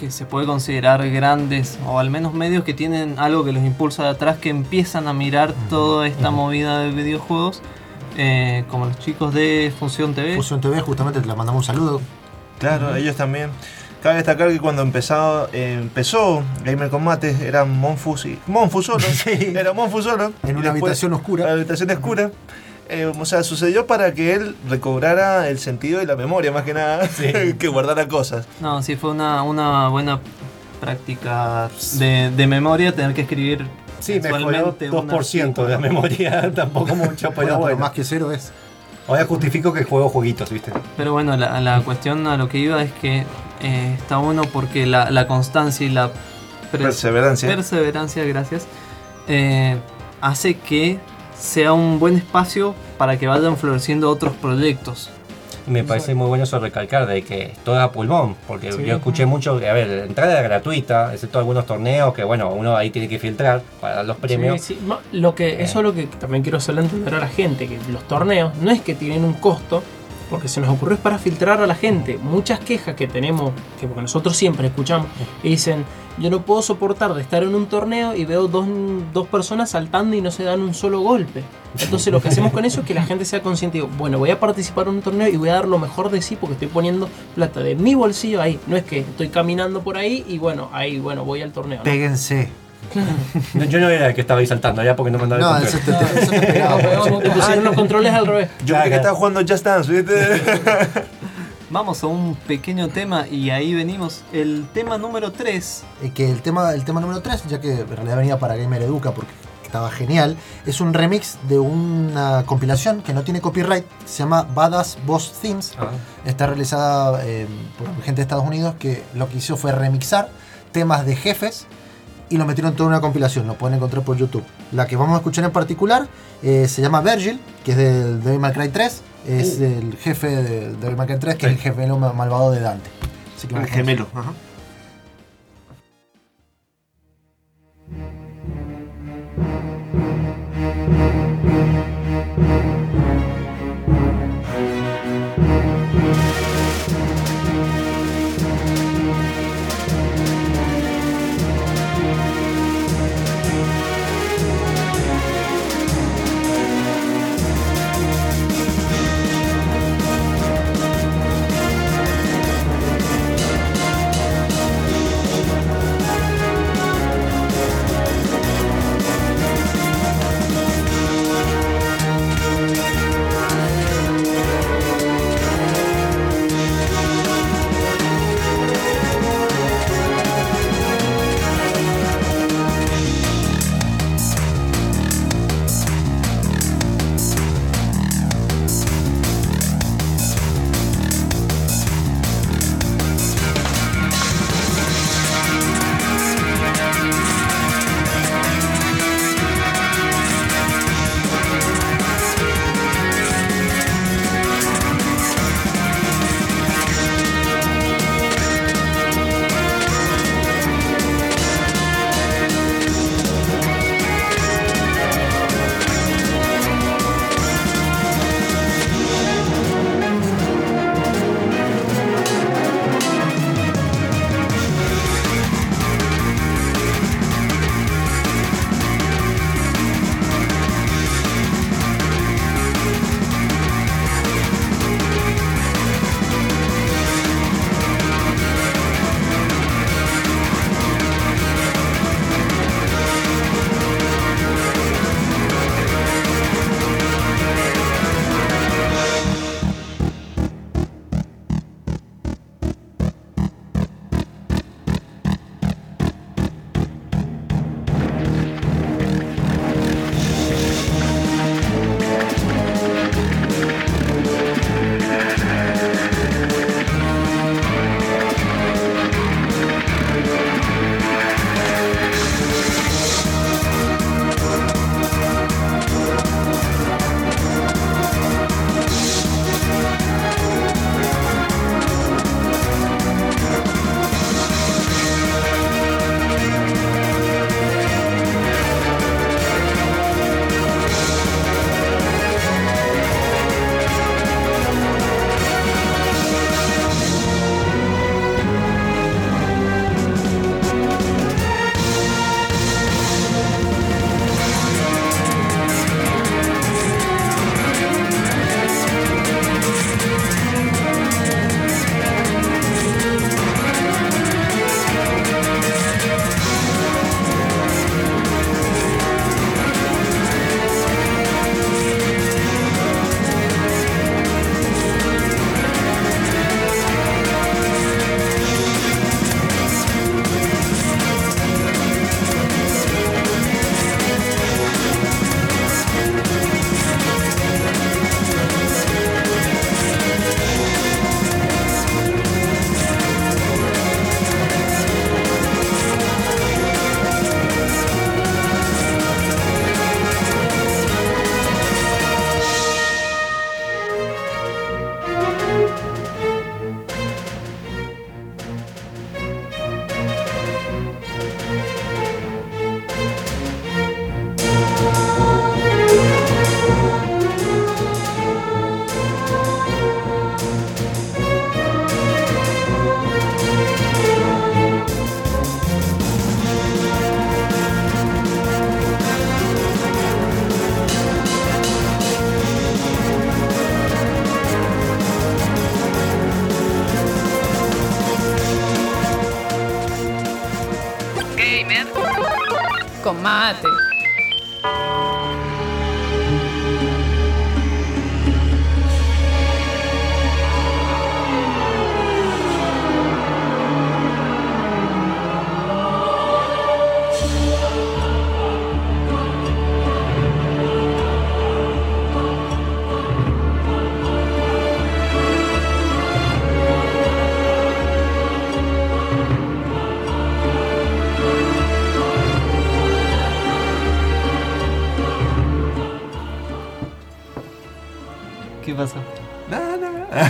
que se puede considerar grandes, o al menos medios que tienen algo que los impulsa de atrás, que empiezan a mirar toda esta movida de videojuegos, eh, como los chicos de Función TV. Fusión TV, justamente te le mandamos un saludo. Claro, ellos también. Cabe destacar que cuando empezaba, eh, empezó Gamer Combate era Monfu, *laughs* sí, Monfu solo. Era Monfu solo. En Y una después- habitación oscura. Una habitación oscura. Eh, o sea, sucedió para que él recobrara el sentido y la memoria, más que nada, *laughs* que guardara cosas. No, sí fue una, una buena práctica de, de memoria tener que escribir sí, mejoró mensualmente un 2% de la memoria, *laughs* tampoco mucho, pero Bueno, bueno. pero más que cero es. Ahora justifico que juego jueguitos, ¿viste? Pero bueno, la, la cuestión a lo que iba es que eh, está bueno porque la, la constancia y la pres- Perseverancia. perseverancia, gracias, eh, hace que sea un buen espacio para que vayan floreciendo otros proyectos. Me parece muy bueno eso recalcar de que todo era pulmón, porque Sí. yo escuché mucho, que, a ver, la entrada era gratuita, excepto algunos torneos que, bueno, uno ahí tiene que filtrar para dar los premios. Sí, sí. No, Lo que, eso es lo que también quiero hacerle entender a la gente, que los torneos no es que tienen un costo, porque se nos ocurrió es para filtrar a la gente. Muchas quejas que tenemos, que porque nosotros siempre escuchamos, y dicen, yo no puedo soportar de estar en un torneo y veo dos, dos personas saltando y no se dan un solo golpe. Entonces lo que hacemos con eso es que la gente sea consciente digo, bueno, voy a participar en un torneo y voy a dar lo mejor de sí porque estoy poniendo plata de mi bolsillo ahí. No es que estoy caminando por ahí y bueno, ahí, bueno, voy al torneo. ¿no? Péguense. No, yo no era el que estaba ahí saltando, ya porque no me andaba No, el eso control. te, eso te pegaba. Te pusieron los controles al revés. Yo creo que estaba jugando Just Dance, ¿viste? *laughs* Vamos a un pequeño tema y ahí venimos. El tema número 3. Eh, que el tema, el tema número 3, ya que en realidad venía para Gamer Educa porque estaba genial, es un remix de una compilación que no tiene copyright, se llama Badass Boss Themes. Ah. Está realizada eh, por gente de Estados Unidos que lo que hizo fue remixar temas de jefes y lo metieron en toda una compilación, lo pueden encontrar por YouTube. La que vamos a escuchar en particular eh, se llama Virgil, que es del Devil May Cry 3, es Uh. el jefe del Devil May Cry 3, que es el gemelo ma- malvado de Dante. Así que El gemelo. Ajá.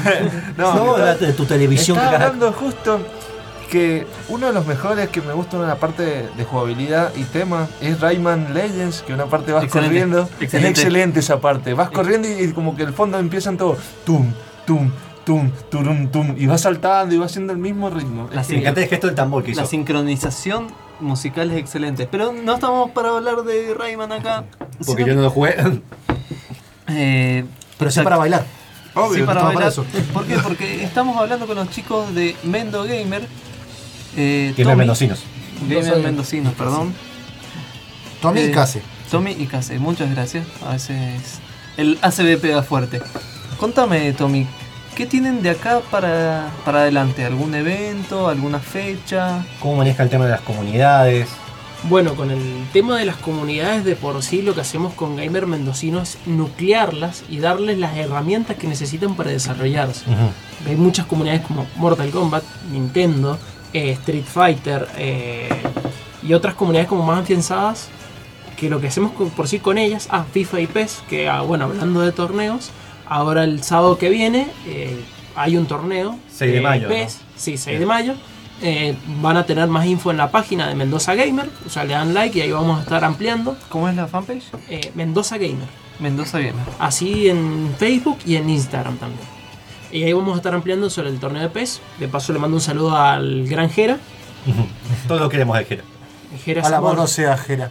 *laughs* No, la- de tu televisión, Estaba crack. hablando justo que uno de los mejores que me gusta en la parte de, de jugabilidad y tema es Rayman Legends, que una parte vas Excelente, corriendo. Es excelente. esa parte. Vas corriendo y, y como que el fondo empiezan todo tum, tum, tum, turum, tum. Y vas saltando y vas haciendo el mismo ritmo. La Es encanta el gesto del tambor que hizo. La sincronización musical es excelente. Pero no estamos para hablar de Rayman acá. Porque sino- yo no lo jugué. *laughs* Eh, Pero sí para bailar. Obvio, Sí, para para bailar. eso. ¿Por qué? Porque estamos hablando con los chicos de Mendo Gamer. Eh, Tommy- mendocinos. Gamer Mendocinos, perdón. Tommy y Eh, Case. Tommy y Case, muchas gracias. A veces el ACB pega fuerte. Contame, Tommy, ¿qué tienen de acá para, para adelante? ¿Algún evento? ¿Alguna fecha? ¿Cómo maneja el tema de las comunidades? Bueno, con el tema de las comunidades de por sí, lo que hacemos con Gamer Mendocino es nuclearlas y darles las herramientas que necesitan para desarrollarse. Hay muchas comunidades como Mortal Kombat, Nintendo, eh, Street Fighter eh, y otras comunidades como más afianzadas que lo que hacemos con- por sí con ellas, ah, FIFA y PES, que ah, bueno, hablando de torneos, ahora el sábado que viene eh, hay un torneo 6 de mayo, PES, sí, 6 de mayo. Eh, van a tener más info en la página de Mendoza Gamer, o sea, le dan like y ahí vamos a estar ampliando. ¿Cómo es la fanpage? Eh, Mendoza Gamer. Mendoza Gamer. Así en Facebook y en Instagram también. Y ahí vamos a estar ampliando sobre el torneo de PES. De paso le mando un saludo al gran Jera. *laughs* Todos lo queremos al Jera. Jera A la Zamora. mano sea Jera.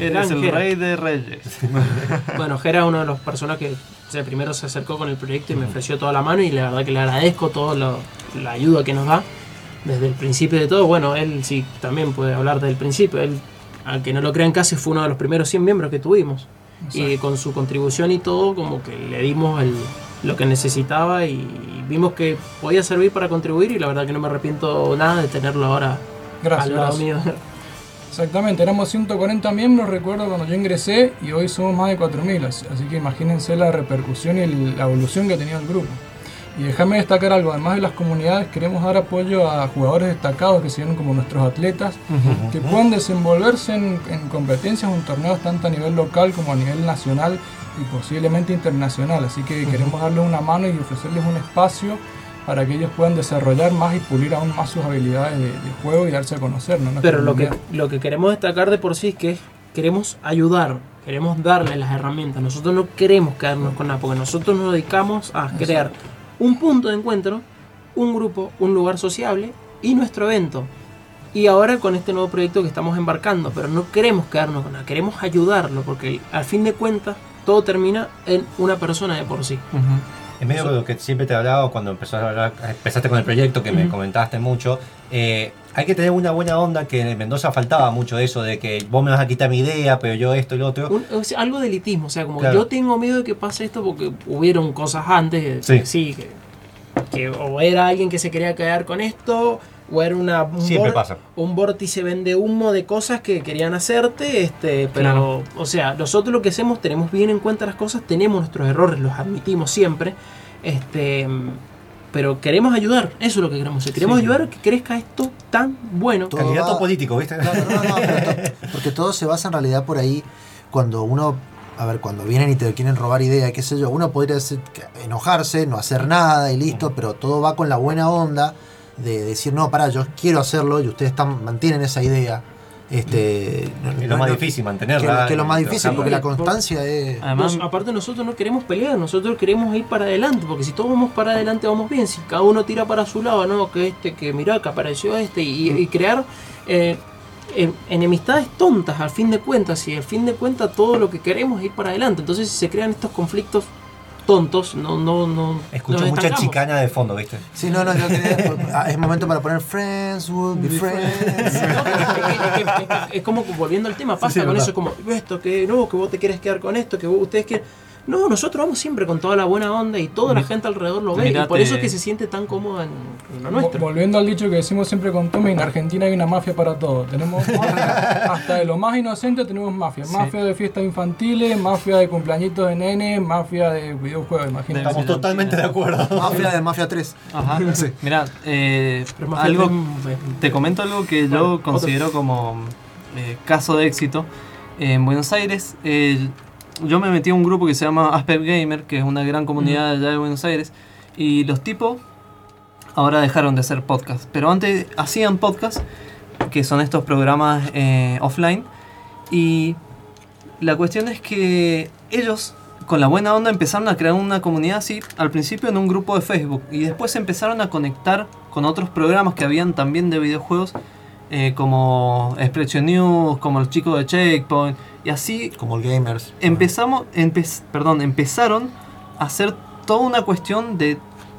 Eres el Jera. rey de reyes. *laughs* Bueno, Jera es una de las personas que o sea, primero se acercó con el proyecto y me ofreció toda la mano y la verdad que le agradezco toda la ayuda que nos da desde el principio de todo. Bueno, él sí también puede hablar desde el principio. Él, aunque no lo crean casi, fue uno de los primeros 100 miembros que tuvimos. Y con su contribución y todo, como que le dimos el- lo que necesitaba y vimos que podía servir para contribuir y la verdad que no me arrepiento nada de tenerlo ahora Gracias, al lado gracias. mío. *laughs* Exactamente, éramos 140 miembros, recuerdo cuando yo ingresé, y hoy somos más de 4.000, así que imagínense la repercusión y la evolución que ha tenido el grupo. Y déjame destacar algo, además de las comunidades, queremos dar apoyo a jugadores destacados que se ven como nuestros atletas, que puedan desenvolverse en, en competencias o en torneos tanto a nivel local como a nivel nacional y posiblemente internacional. Así que queremos darles una mano y ofrecerles un espacio para que ellos puedan desarrollar más y pulir aún más sus habilidades de, de juego y darse a conocer. ¿no? Pero lo que, lo que queremos destacar de por sí es que queremos ayudar, queremos darle las herramientas. Nosotros no queremos quedarnos con nada, porque nosotros nos dedicamos a crear un punto de encuentro, un grupo, un lugar sociable y nuestro evento. Y ahora con este nuevo proyecto que estamos embarcando, pero no queremos quedarnos con nada, queremos ayudarlo, porque al fin de cuentas todo termina en una persona de por sí. En medio de lo que siempre te hablaba cuando empezaste, a hablar, empezaste con el proyecto, que me Ujú. comentaste mucho, eh, hay que tener una buena onda, que en Mendoza faltaba mucho de eso, de que vos me vas a quitar mi idea, pero yo esto y lo otro. Un- o sea, algo de elitismo, o sea, como Claro. yo tengo miedo de que pase esto porque hubieron cosas antes, Sí. que sí, que, que o era alguien que se quería quedar con esto, o era una, un, Siempre vor- pasa. un vórtice vende humo de cosas que querían hacerte, este, pero, o sea, nosotros lo que hacemos, tenemos bien en cuenta las cosas, tenemos nuestros errores, los admitimos siempre, este, pero queremos ayudar, eso es lo que queremos hacer, queremos Sí. ayudar a que crezca esto tan bueno. Todo Candidato va- político, ¿viste? Claro, no, no, to- porque todo se basa en realidad por ahí cuando uno, a ver, cuando vienen y te quieren robar idea, qué sé yo, uno podría enojarse, no hacer nada y listo, pero todo va con la buena onda de decir, no, pará, yo quiero hacerlo y ustedes están, mantienen esa idea. Este, Es lo más difícil mantenerla. que es lo más difícil, porque la constancia es... Además, Nos- aparte nosotros no queremos pelear, nosotros queremos ir para adelante, porque si todos vamos para adelante vamos bien, si cada uno tira para su lado, no, que este, que mirá, que apareció este, y, y crear eh, en- enemistades tontas al fin de cuentas, y al fin de cuentas todo lo que queremos es ir para adelante, entonces si se crean estos conflictos tontos, no, no, no. Escucho mucha chicana de fondo, ¿viste? Sí, no, no, yo quería. *laughs* ah, es momento para poner Friends will be friends. No, es, que- es que- es que- es como volviendo al tema, pasa Sí, con verdad. eso, como esto, que no, que vos te quieres quedar con esto, que vos- ustedes quieren. No, nosotros vamos siempre con toda la buena onda y toda la gente alrededor lo ve. y por eso es que se siente tan cómoda en, en lo nuestro. Volviendo al dicho que decimos siempre con Tommy, en Argentina hay una mafia para todo. Tenemos mafia, *laughs* hasta de lo más inocente tenemos mafia. Mafia de fiestas infantiles, mafia de cumpleañitos de nene, mafia de videojuegos, imagínate. Estamos totalmente de acuerdo. Mafia de Mafia 3. Ajá. *laughs* Sí. Mira, eh, algo, te comento algo que Bueno, yo otro. considero como eh, caso de éxito. En Buenos Aires, eh, yo me metí a un grupo que se llama Asper Gamer, que es una gran comunidad allá de Buenos Aires, y los tipos ahora dejaron de hacer podcast, pero antes hacían podcast, que son estos programas eh, offline, y la cuestión es que ellos, con la buena onda, empezaron a crear una comunidad así, al principio en un grupo de Facebook, y después empezaron a conectar con otros programas que habían también de videojuegos, eh, como Expression News, como el chico de Checkpoint, y así Como el Gamers. empezamos, empe- perdón, empezaron a hacer toda una cuestión de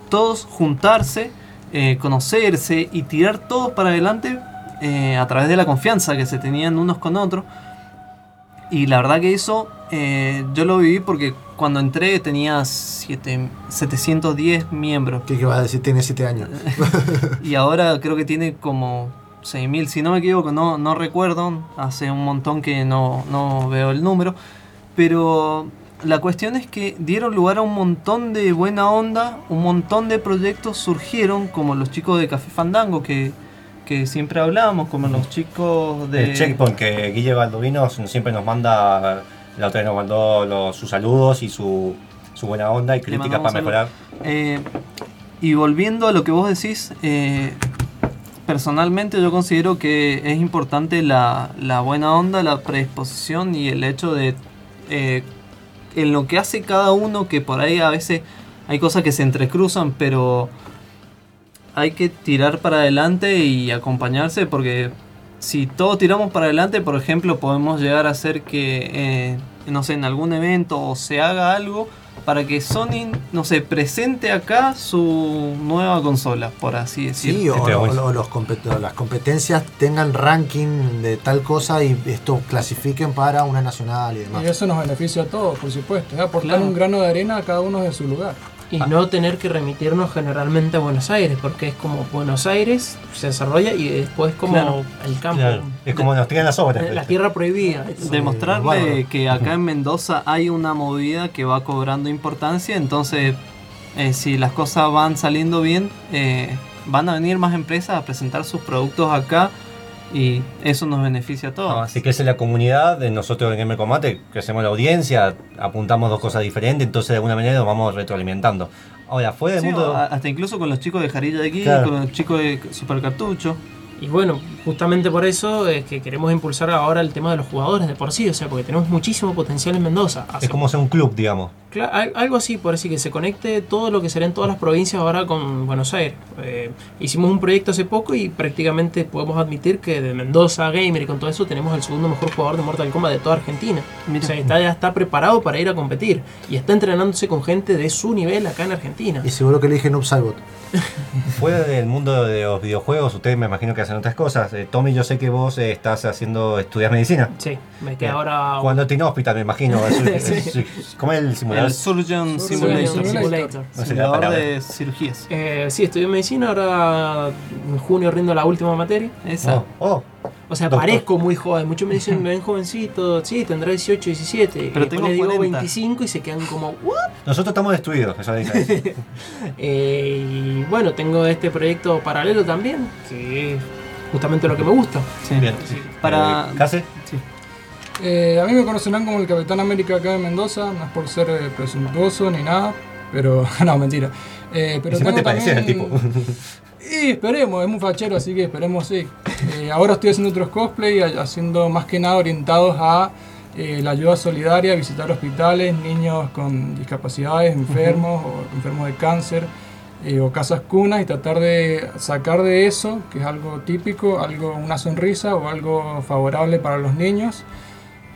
todos juntarse, eh, conocerse y tirar todos para adelante eh, a través de la confianza que se tenían unos con otros. Y la verdad que eso eh, yo lo viví porque cuando entré tenía siete- 710 miembros ¿Qué, qué vas a decir? Tiene 7 años. *laughs* y ahora creo que tiene como 6.000, si no me equivoco, no, no recuerdo, hace un montón que no, no veo el número, pero la cuestión es que dieron lugar a un montón de buena onda, un montón de proyectos surgieron, como los chicos de Café Fandango, que, que siempre hablábamos, como los chicos de... El checkpoint que Guille Baldovino siempre nos manda, la otra vez nos mandó los- sus saludos y su, su buena onda y críticas para mejorar. Eh, y volviendo a lo que vos decís, eh, personalmente yo considero que es importante la, la buena onda, la predisposición y el hecho de eh, en lo que hace cada uno, que por ahí a veces hay cosas que se entrecruzan, pero hay que tirar para adelante y acompañarse porque si todos tiramos para adelante, por ejemplo, podemos llegar a hacer que, eh, no sé, en algún evento o se haga algo para que Sony, no sé, presente acá su nueva consola, por así decirlo. Sí, o, Este, o- bueno. o los compet- o las competencias tengan ranking de tal cosa y esto clasifiquen para una nacional y demás. Y eso nos beneficia a todos, por supuesto. es aportar Claro. un grano de arena a cada uno de su lugar. Y no tener que remitirnos generalmente a Buenos Aires, porque es como Buenos Aires se desarrolla y después como Claro. el campo. Claro, es como nos tiran las obras. Eh, La tierra prohibida. Demostrarle bárbaro. que acá en Mendoza hay una movida que va cobrando importancia, entonces eh, si las cosas van saliendo bien, eh, van a venir más empresas a presentar sus productos acá y eso nos beneficia a todos. No, así crece la comunidad, de nosotros en Gamer Combate crecemos la audiencia, apuntamos dos cosas diferentes, entonces de alguna manera nos vamos retroalimentando. Ahora, fuera del Sí, mundo... hasta incluso con los chicos de Jarilla de Geek, Claro. con los chicos de Super Cartucho. Y bueno, justamente por eso es que queremos impulsar ahora el tema de los jugadores de por sí, o sea, porque tenemos muchísimo potencial en Mendoza. Hace- Es como ser un club, digamos. Algo así, por así que se conecte todo lo que será en todas las provincias ahora con Buenos Aires. Eh, hicimos un proyecto hace poco y prácticamente podemos admitir que de Mendoza Gamer y con todo eso tenemos el segundo mejor jugador de Mortal Kombat de toda Argentina. Mira. O sea, está, ya está preparado para ir a competir y está entrenándose con gente de su nivel acá en Argentina. Y seguro que eligen Upsidebot. *laughs* Fuera del mundo de los videojuegos, ustedes me imagino que hacen otras cosas. Eh, Tommy, yo sé que vos eh, estás haciendo, estudias medicina. Sí, me queda ahora Cuando te hospital, me imagino. *laughs* Es- es- es- ¿Cómo es el simulador? El Surgeon Surgeon Simulator. Simulator. Simulador de cirugías. Eh, sí, estudié medicina, ahora en junio rindo la última materia. Esa. Oh, oh. O sea, Doctor. parezco muy joven. Muchos me dicen, *laughs* ven jovencito, sí, tendrá 18, 17. Pero y tengo les digo 40. 25 y se quedan como, ¿what? Nosotros estamos destruidos, eso *laughs* diferencia. Eh, y bueno, tengo este proyecto paralelo también, que es justamente lo que me gusta. Sí. Bien. Para- ¿Case? Sí. Eh, a mí me conocerán como el Capitán América acá en Mendoza, no es por ser eh, presuntuoso ni nada, pero *laughs* no, mentira. Eh, pero tengo te parecía el tipo. *laughs* Y esperemos, es muy fachero, así que esperemos sí. Eh, ahora estoy haciendo otros cosplay, ha- haciendo más que nada orientados a eh, la ayuda solidaria, visitar hospitales, niños con discapacidades, enfermos o enfermos de cáncer eh, o casas cunas y tratar de sacar de eso, que es algo típico, algo una sonrisa o algo favorable para los niños.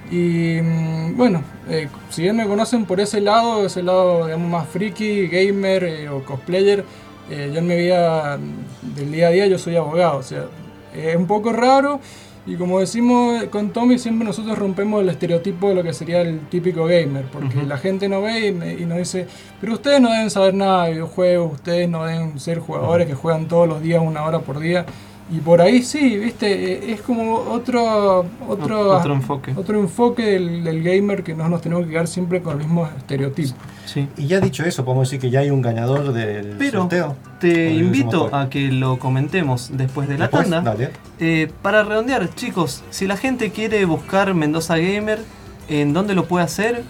Y mm, bueno, eh, si bien me conocen por ese lado, ese lado digamos más friki, gamer eh, o cosplayer, eh, yo en mi vida mm, del día a día yo soy abogado, o sea, es un poco raro y como decimos con Tommy, siempre nosotros rompemos el estereotipo de lo que sería el típico gamer, porque la gente no ve y, me- y nos dice, pero ustedes no deben saber nada de videojuegos, ustedes no deben ser jugadores que juegan todos los días una hora por día. Y por ahí sí, viste, Eh, es como otro otro, Otro enfoque. otro enfoque del, del gamer que no nos tenemos que quedar siempre con el mismo estereotipo. Sí. Y ya dicho eso, podemos decir que ya hay un ganador del Pero sorteo. te ¿O lo invito a que lo comentemos después de la Después, tanda. dale. Eh, para redondear, chicos, si la gente quiere buscar Mendoza Gamer, ¿en dónde lo puede hacer?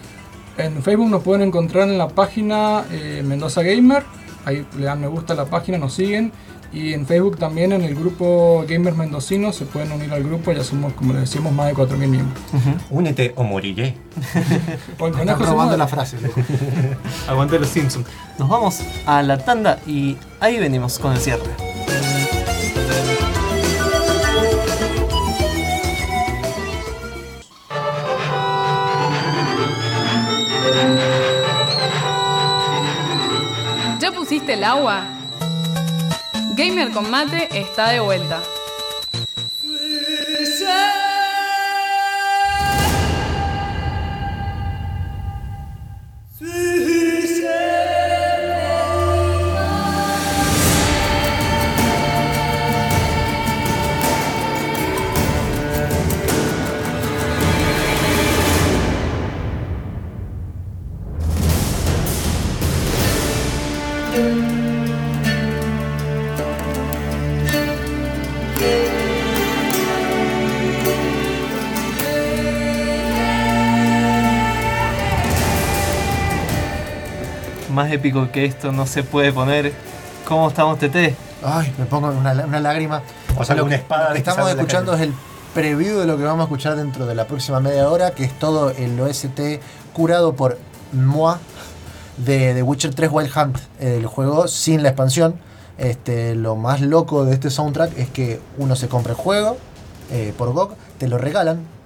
En Facebook nos pueden encontrar en la página eh, Mendoza Gamer. Ahí le dan me gusta a la página, nos siguen. Y en Facebook también en el grupo Gamers Mendocinos se pueden unir al grupo. Ya somos, como les decimos, más de 4.000 miembros. Únete o moriré. O el Están robando la frase. *laughs* Aguante los Simpsons. Nos vamos a la tanda y ahí venimos con el cierre. ¿Ya pusiste el agua? Gamer con mate está de vuelta. Más épico que esto no se puede poner. ¿Cómo estamos, TT? Ay, me pongo una, una lágrima. O sea, lo una espada lo que estamos escuchando es el preview de lo que vamos a escuchar dentro de la próxima media hora, que es todo el OST curado por Moa de The Witcher 3 Wild Hunt, el juego sin la expansión. Este, lo más loco de este soundtrack es que uno se compra el juego eh, por GOG, te lo regalan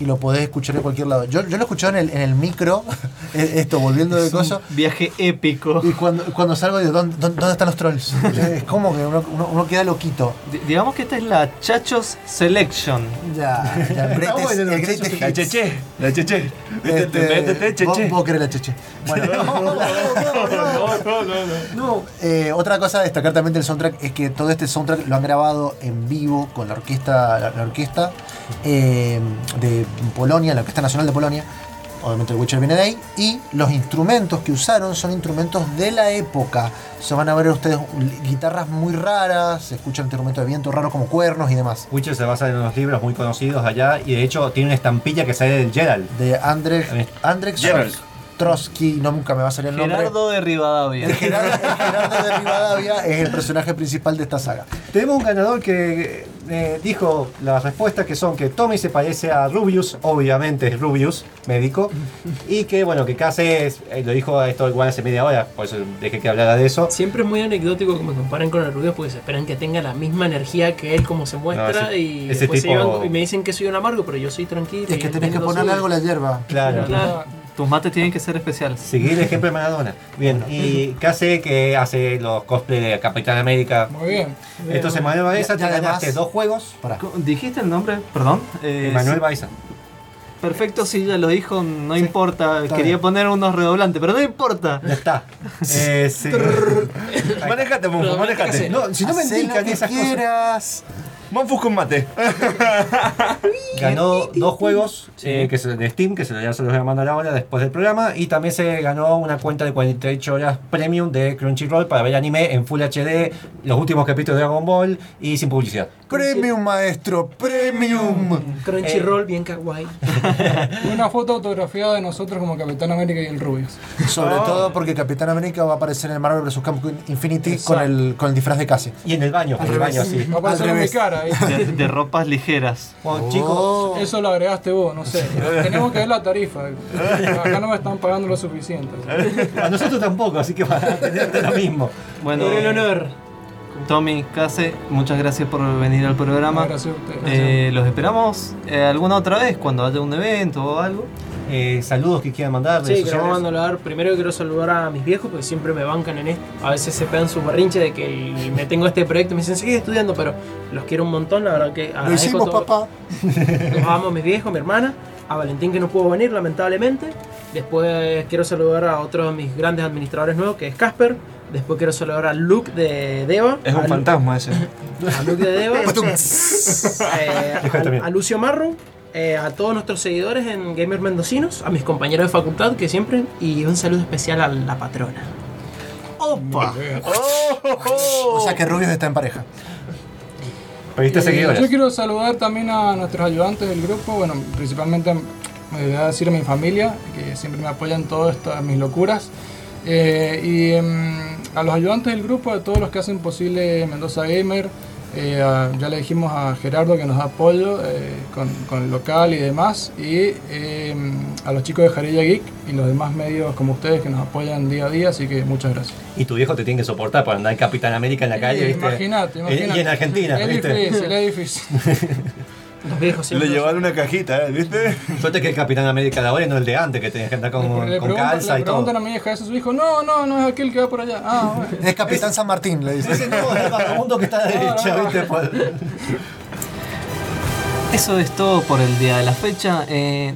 y lo podés escuchar en cualquier lado. Yo, yo lo escuché en el, en el micro, *laughs* eh, esto, volviendo de Es un cosas. viaje épico. Y cuando, cuando salgo digo, ¿dónde, dónde- dónde están los trolls? *laughs* es como que uno, uno- uno queda loquito. D- digamos que esta es la Chachos Selection. Ya, ya, el greatest- bueno, el greatest La hits. cheche, la cheche. Este, métete, vos- cheche. Vos querés la cheche. Bueno, *laughs* no, eh, otra cosa a destacar también del soundtrack es que todo este soundtrack lo han grabado en vivo con la orquesta, la, la orquesta eh, de Polonia, la Orquesta Nacional de Polonia. Obviamente el Witcher viene de ahí. Y los instrumentos que usaron son instrumentos de la época. Se van a ver ustedes guitarras muy raras, se escuchan instrumentos de viento raros como cuernos y demás. Witcher se basa en unos libros muy conocidos allá y de hecho tiene una estampilla que sale del Gerald. De Andrzej, Gerald. Trotsky, no nunca me va a salir el nombre. Gerardo de Rivadavia. El Gerardo, el Gerardo de Rivadavia es el personaje principal de esta saga. Tenemos un ganador que eh, dijo las respuestas que son que Tommy se parece a Rubius, obviamente es Rubius, médico, y que bueno, que Case es- eh, lo dijo esto igual hace media hora, por eso dejé que hablara de eso. Siempre es muy anecdótico que me comparen con el Rubius porque se esperan que tenga la misma energía que él como se muestra No, ese- y ese después se llevan- y me dicen que soy un amargo, pero yo soy tranquilo. Es y que tenés que ponerle algo a la hierba. Claro. Claro. Tus mates tienen que ser especiales. Seguir el ejemplo de Maradona. Bien, y Case que hace los cosplay de Capitán América. Muy bien. Entonces, Manuel Baeza, ganaste además- dos juegos. Pará. Co- ¿Dijiste el nombre? Perdón. Eh, Manuel sí. Baeza. Perfecto, sí, ya lo dijo, no Sí, importa. Quería bien. poner unos redoblantes, pero no importa. Ya está. Eh, sí. Manejate, Monfus, manejate. No, si no me indican esas cosas. Monfus con mate. *laughs* Ganó dos juegos eh, que se- de Steam, que se, ya se los voy a mandar ahora después del programa. Y también se ganó una cuenta de 48 horas premium de Crunchyroll para ver anime en Full HD, los últimos capítulos de Dragon Ball y sin publicidad. Premium, maestro, premium. Crunchyroll, bien kawaii. *laughs* Una foto autografiada de nosotros como Capitán América y el Rubius. Sobre todo porque Capitán América va a aparecer en el Marvel vs. Capcom Infinity con el, con el disfraz de Cassie. Y en el baño, en el baño así. Va a aparecer en mi cara. De, de ropas ligeras. Bueno, chicos, Oh. Eso lo agregaste vos, no sé. *laughs* Tenemos que ver la tarifa. Acá no me están pagando lo suficiente. a nosotros tampoco, así que van a tener lo mismo. Bueno, Por el honor. Tommy, Case, muchas gracias por venir al programa. Gracias a ustedes. Eh, los esperamos eh, alguna otra vez cuando haya un evento o algo. Eh, saludos que quieran mandar. Sí, queremos sociales. mandar. Primero quiero saludar a mis viejos porque siempre me bancan en esto. A veces se pegan su berrinche de que el- me tengo este proyecto y me dicen, sigue estudiando, pero los quiero un montón, la verdad que Lo hicimos, todo- papá. Los amo, mis viejos, mi hermana, a Valentín que no pudo venir, lamentablemente. Después quiero saludar a otro de mis grandes administradores nuevos, que es Casper. Después quiero saludar a Luke de Deva. Es un a Lu- fantasma ese. A Luke de Deva. *laughs* eh, a, a Lucio Marro. Eh, a todos nuestros seguidores en Gamer Mendocinos, a mis compañeros de facultad que siempre, y un saludo especial a la patrona. ¡Opa! O sea que Rubius está en pareja. Pediste Eh, seguidores. Yo quiero saludar también a nuestros ayudantes del grupo, bueno, principalmente me voy a decir a mi familia, que siempre me apoyan en todas estas mis locuras. Eh, y em, a los ayudantes del grupo, a todos los que hacen posible Mendoza Gamer, eh, ya le dijimos a Gerardo que nos da apoyo eh, con, con el local y demás, y em, a los chicos de Jarilla Geek y los demás medios como ustedes que nos apoyan día a día, así que muchas gracias. Y tu viejo te tiene que soportar para andar en Capitán América en la calle, Eh, ¿viste? Imagínate, Y- imagínate. Y en Argentina, Es ¿viste? difícil, es difícil. *laughs* Los viejos Le llevaron una cajita, ¿eh? ¿viste? Suerte que el Capitán América de ahora y no el de antes, que tenías que andar con, Le, calza le y todo. preguntan a mi hija eso a su hijo, no, no, no es aquel que va por allá. Ah, bueno. Es Capitán San Martín, le dice. Ese no, es el vagabundo que está a la derecha, ¿viste? Pues- Eso es todo por el día de la fecha. Eh,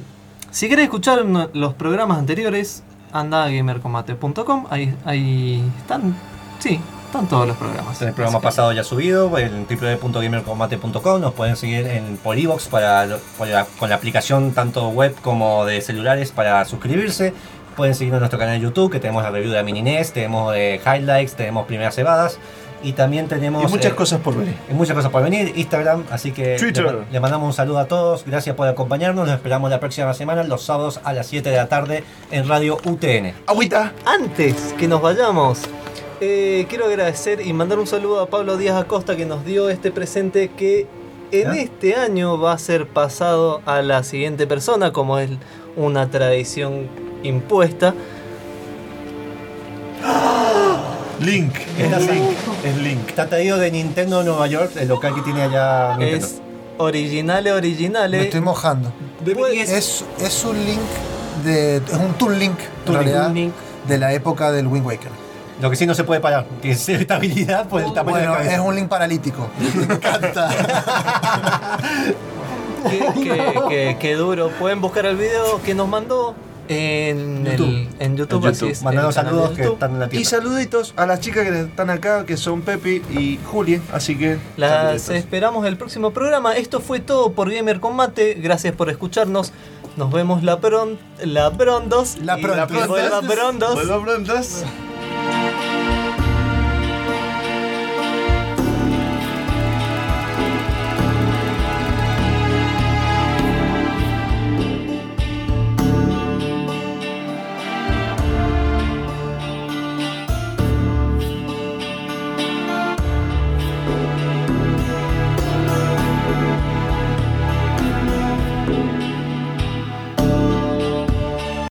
si querés escuchar los programas anteriores, anda a gamercombate.com. Ahí, ahí están. Sí, están todos los programas. El programa pasado ya subido en www.gamercombate.com. Nos pueden seguir en por iVoox para, la- con la aplicación tanto web como de celulares para suscribirse. Pueden seguirnos en nuestro canal de YouTube, que tenemos la review de la Mini NES, tenemos de highlights, tenemos primeras cebadas. Y también tenemos. Y muchas eh, cosas por venir. y muchas cosas por venir, Instagram, así que Twitter. Le, le mandamos un saludo a todos, gracias por acompañarnos, nos esperamos la próxima semana, los sábados a las 7 de la tarde en Radio UTN. ¡Agüita! Antes que nos vayamos, eh, quiero agradecer y mandar un saludo a Pablo Díaz Acosta que nos dio este presente que en ¿Ah? este año va a ser pasado a la siguiente persona, como es una tradición impuesta. *gasps* Link. Es Link. Link. Es Link. Está traído de Nintendo Nueva York, el local que tiene allá Nintendo. Es originale, originale. Me estoy mojando. Es, es un link de. Es un Toon Link, en realidad, Link. de la época del Wind Waker. Lo que sí no se puede parar, tiene cierta estabilidad por el tamaño Bueno, de la cabeza. es un link paralítico. *laughs* Me encanta. Qué, qué- qué- qué duro. Pueden buscar el video que nos mandó en YouTube. el- en YouTube. En es, el de saludos que están en la Y tienda. saluditos a las chicas que están acá, que son Pepi y Juli. Así que. Las saluditos. esperamos el próximo programa. Esto fue todo por Gamer Combate. Gracias por escucharnos. Nos vemos la pron la prontos. La y prontos. que *laughs* vuelva prontos. Vuelva prontos.